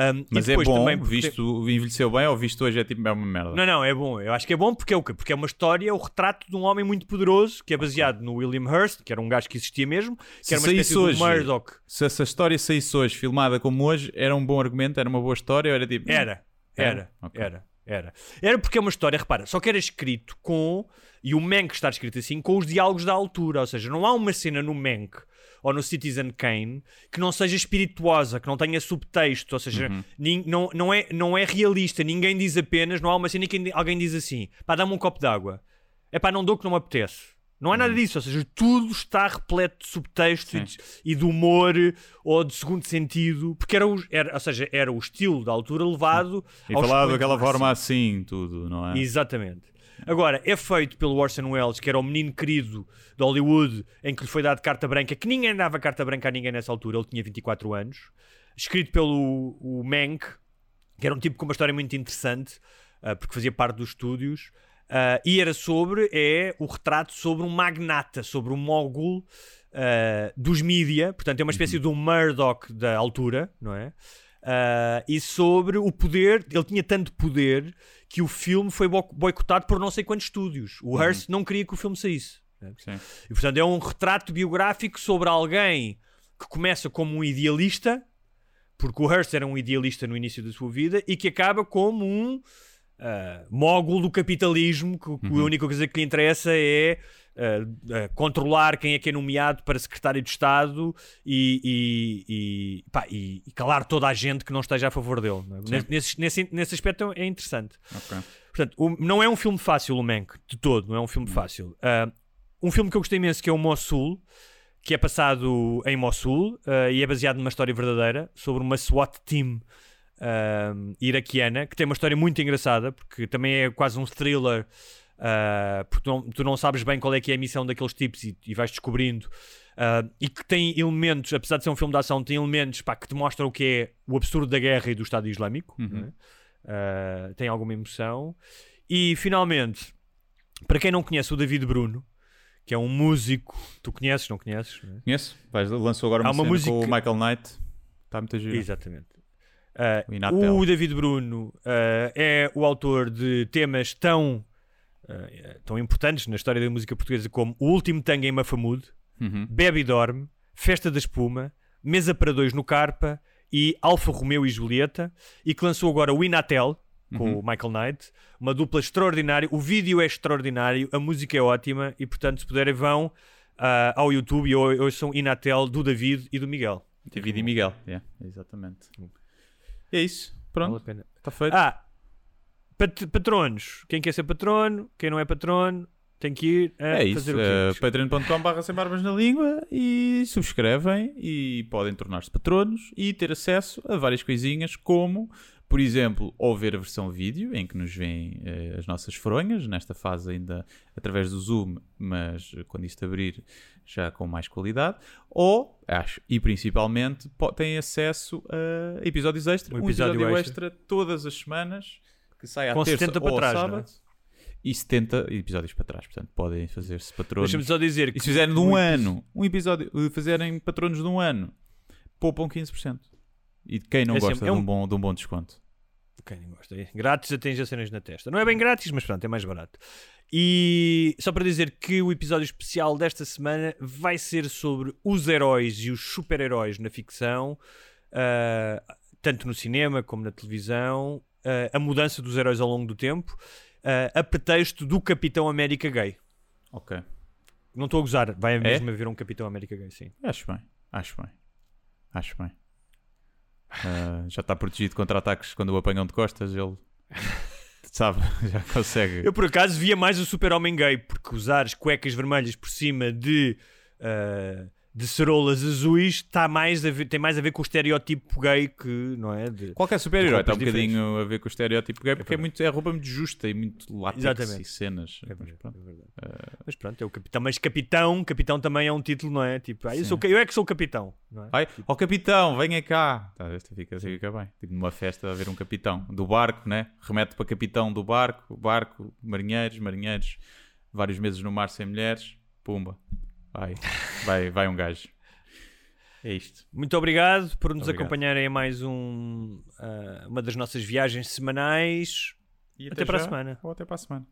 Um, Mas é bom, também porque- visto, envelheceu bem ou visto hoje é tipo é uma merda? não, não, é bom. Eu acho que é bom porque é o quê? Porque é uma história, é o retrato de um homem muito poderoso que é baseado no William Hearst, que era um gajo que existia mesmo, que Se era uma espécie de hoje, Murdoch. Se essa história saísse hoje, filmada como hoje, era um bom argumento, era uma boa história ou era tipo. Era, Era? era, Ok. era, era. Era porque é uma história, repara, só que era escrito com, e o Mank está escrito assim, com os diálogos da altura, ou seja, não há uma cena no Mank ou no Citizen Kane que não seja espirituosa, que não tenha subtexto, ou seja, nin- não, não, é, não é realista, ninguém diz apenas, não há uma cena que alguém diz assim, pá, dá-me um copo d'água, é pá, não dou que não me apetece. Não há nada disso, ou seja, tudo está repleto de subtexto e de, e de humor ou de segundo sentido, porque era, o, era, ou seja, era o estilo da altura levado E ao falado daquela forma assim, tudo, não é? Exatamente. Agora, é feito pelo Orson Welles, que era o menino querido de Hollywood, em que lhe foi dado carta branca, que ninguém dava carta branca a ninguém nessa altura, ele tinha 24 anos. Escrito pelo o Mank, que era um tipo com uma história muito interessante, ah, porque fazia parte dos estúdios. ah, e era sobre, é o retrato sobre um magnata, sobre um mogul ah, dos mídia, portanto é uma espécie de um Murdoch da altura, não é? Ah, e sobre o poder, ele tinha tanto poder que o filme foi bo- boicotado por não sei quantos estúdios. O Hearst não queria que o filme saísse. Sim. E portanto é um retrato biográfico sobre alguém que começa como um idealista, porque o Hearst era um idealista no início da sua vida, e que acaba como um ah, mogul do capitalismo, que, que a única coisa que lhe interessa é ah, controlar quem é que é nomeado para secretário de Estado e, e- e, pá, e- calar toda a gente que não esteja a favor dele. é? Nesse, nesse, nesse aspecto é interessante. Ok. Portanto, o- não é um filme fácil, o Mank, de todo, não é um filme fácil. Ah, um filme que eu gostei imenso que é o Mossul, que é passado em Mossul ah, e é baseado numa história verdadeira sobre uma SWAT team ah, iraquiana, que tem uma história muito engraçada, porque também é quase um thriller, ah, porque tu não, tu não sabes bem qual é que é a missão daqueles tipos e, e vais descobrindo. ah, e que tem elementos, apesar de ser um filme de ação, tem elementos pá, que te mostram o que é o absurdo da guerra e do Estado Islâmico. não é? Uh, tem alguma emoção. E finalmente, para quem não conhece o David Bruno, que é um músico, tu conheces, não conheces? não é? Conheço? Vais, lançou agora uma, uma cena com o música- Michael Knight. Está muito giro. Exatamente. Uh, O David Bruno uh, é o autor de temas tão, uh, tão importantes na história da música portuguesa como O Último Tango em Mafamud, Uhum. Bebe e Dorme, Festa da Espuma, Mesa para Dois no Carpa e Alfa Romeo e Julieta, e que lançou agora o Inatel, com Uhum. o Michael Knight, uma dupla extraordinária, o vídeo é extraordinário, a música é ótima, e portanto, se puderem, vão ah, ao YouTube e ou- ouçam Inatel do David e do Miguel. David e Miguel. Yeah, exatamente. E é isso. Vale a Pronto. pena. Está feito. Ah, pat- patronos. Quem quer ser patrono, quem não é patrono, tem que ir a é isso. fazer o Uh, quê? Patreon.com.br sem barbas na língua e subscrevem e podem tornar-se patronos e ter acesso a várias coisinhas como, por exemplo, ou ver a versão vídeo em que nos veem eh, as nossas fronhas, nesta fase ainda através do Zoom, mas eh, quando isto abrir já com mais qualidade, ou, acho, e principalmente, têm acesso a episódios extra, Um um episódio episódio, extra. extra. todas as semanas, que sai à Com terça 70 para ou trás, não é? sábado. E 70 episódios para trás, portanto podem fazer-se patronos. Deixa-me só dizer E que se fizerem de um ano, um episódio, eh, fizerem patronos de um ano, poupam 15%. E quem não É gosta sempre- é de, um- um bom, de um bom desconto? Quem não gosta? É Grátis atinge as cenas na testa. Não é bem grátis, mas pronto, é mais barato. E só para dizer que o episódio especial desta semana vai ser sobre os heróis e os super-heróis na ficção, ah, tanto no cinema como na televisão, ah, a mudança dos heróis ao longo do tempo, ah, a pretexto do Capitão América gay. Ok. Não estou a gozar, vai mesmo haver um Capitão América gay, sim. Acho bem, acho bem. Acho bem. Ah, já está protegido contra ataques quando o apanham de costas, ele sabe, já consegue. Eu por acaso via mais o super-homem gay, porque usar as cuecas vermelhas por cima de, ah, de cerolas azuis tá mais a ver- tem mais a ver com o estereótipo gay que, não é? De- Qualquer super-herói está um bocadinho a ver com o estereótipo gay, porque é, verdade. muito, é roupa muito justa e muito látex Exatamente. e cenas. É Mas verdade, pronto. é verdade. Mas pronto, é o capitão. Mas capitão, capitão também é um título, não é? Tipo, ah, eu, sou, eu é que sou o capitão, não é? Ai, ó capitão, venha cá. Tá, esta fica, fica bem. Tipo numa festa a ver um capitão do barco, né? Remete para capitão do barco, barco, marinheiros, marinheiros, vários meses no mar sem mulheres, pumba. Vai, vai, vai um gajo. É isto. Muito obrigado por nos Obrigado. acompanharem em mais um, ah, uma das nossas viagens semanais. E Até para a semana. Ou até para a semana.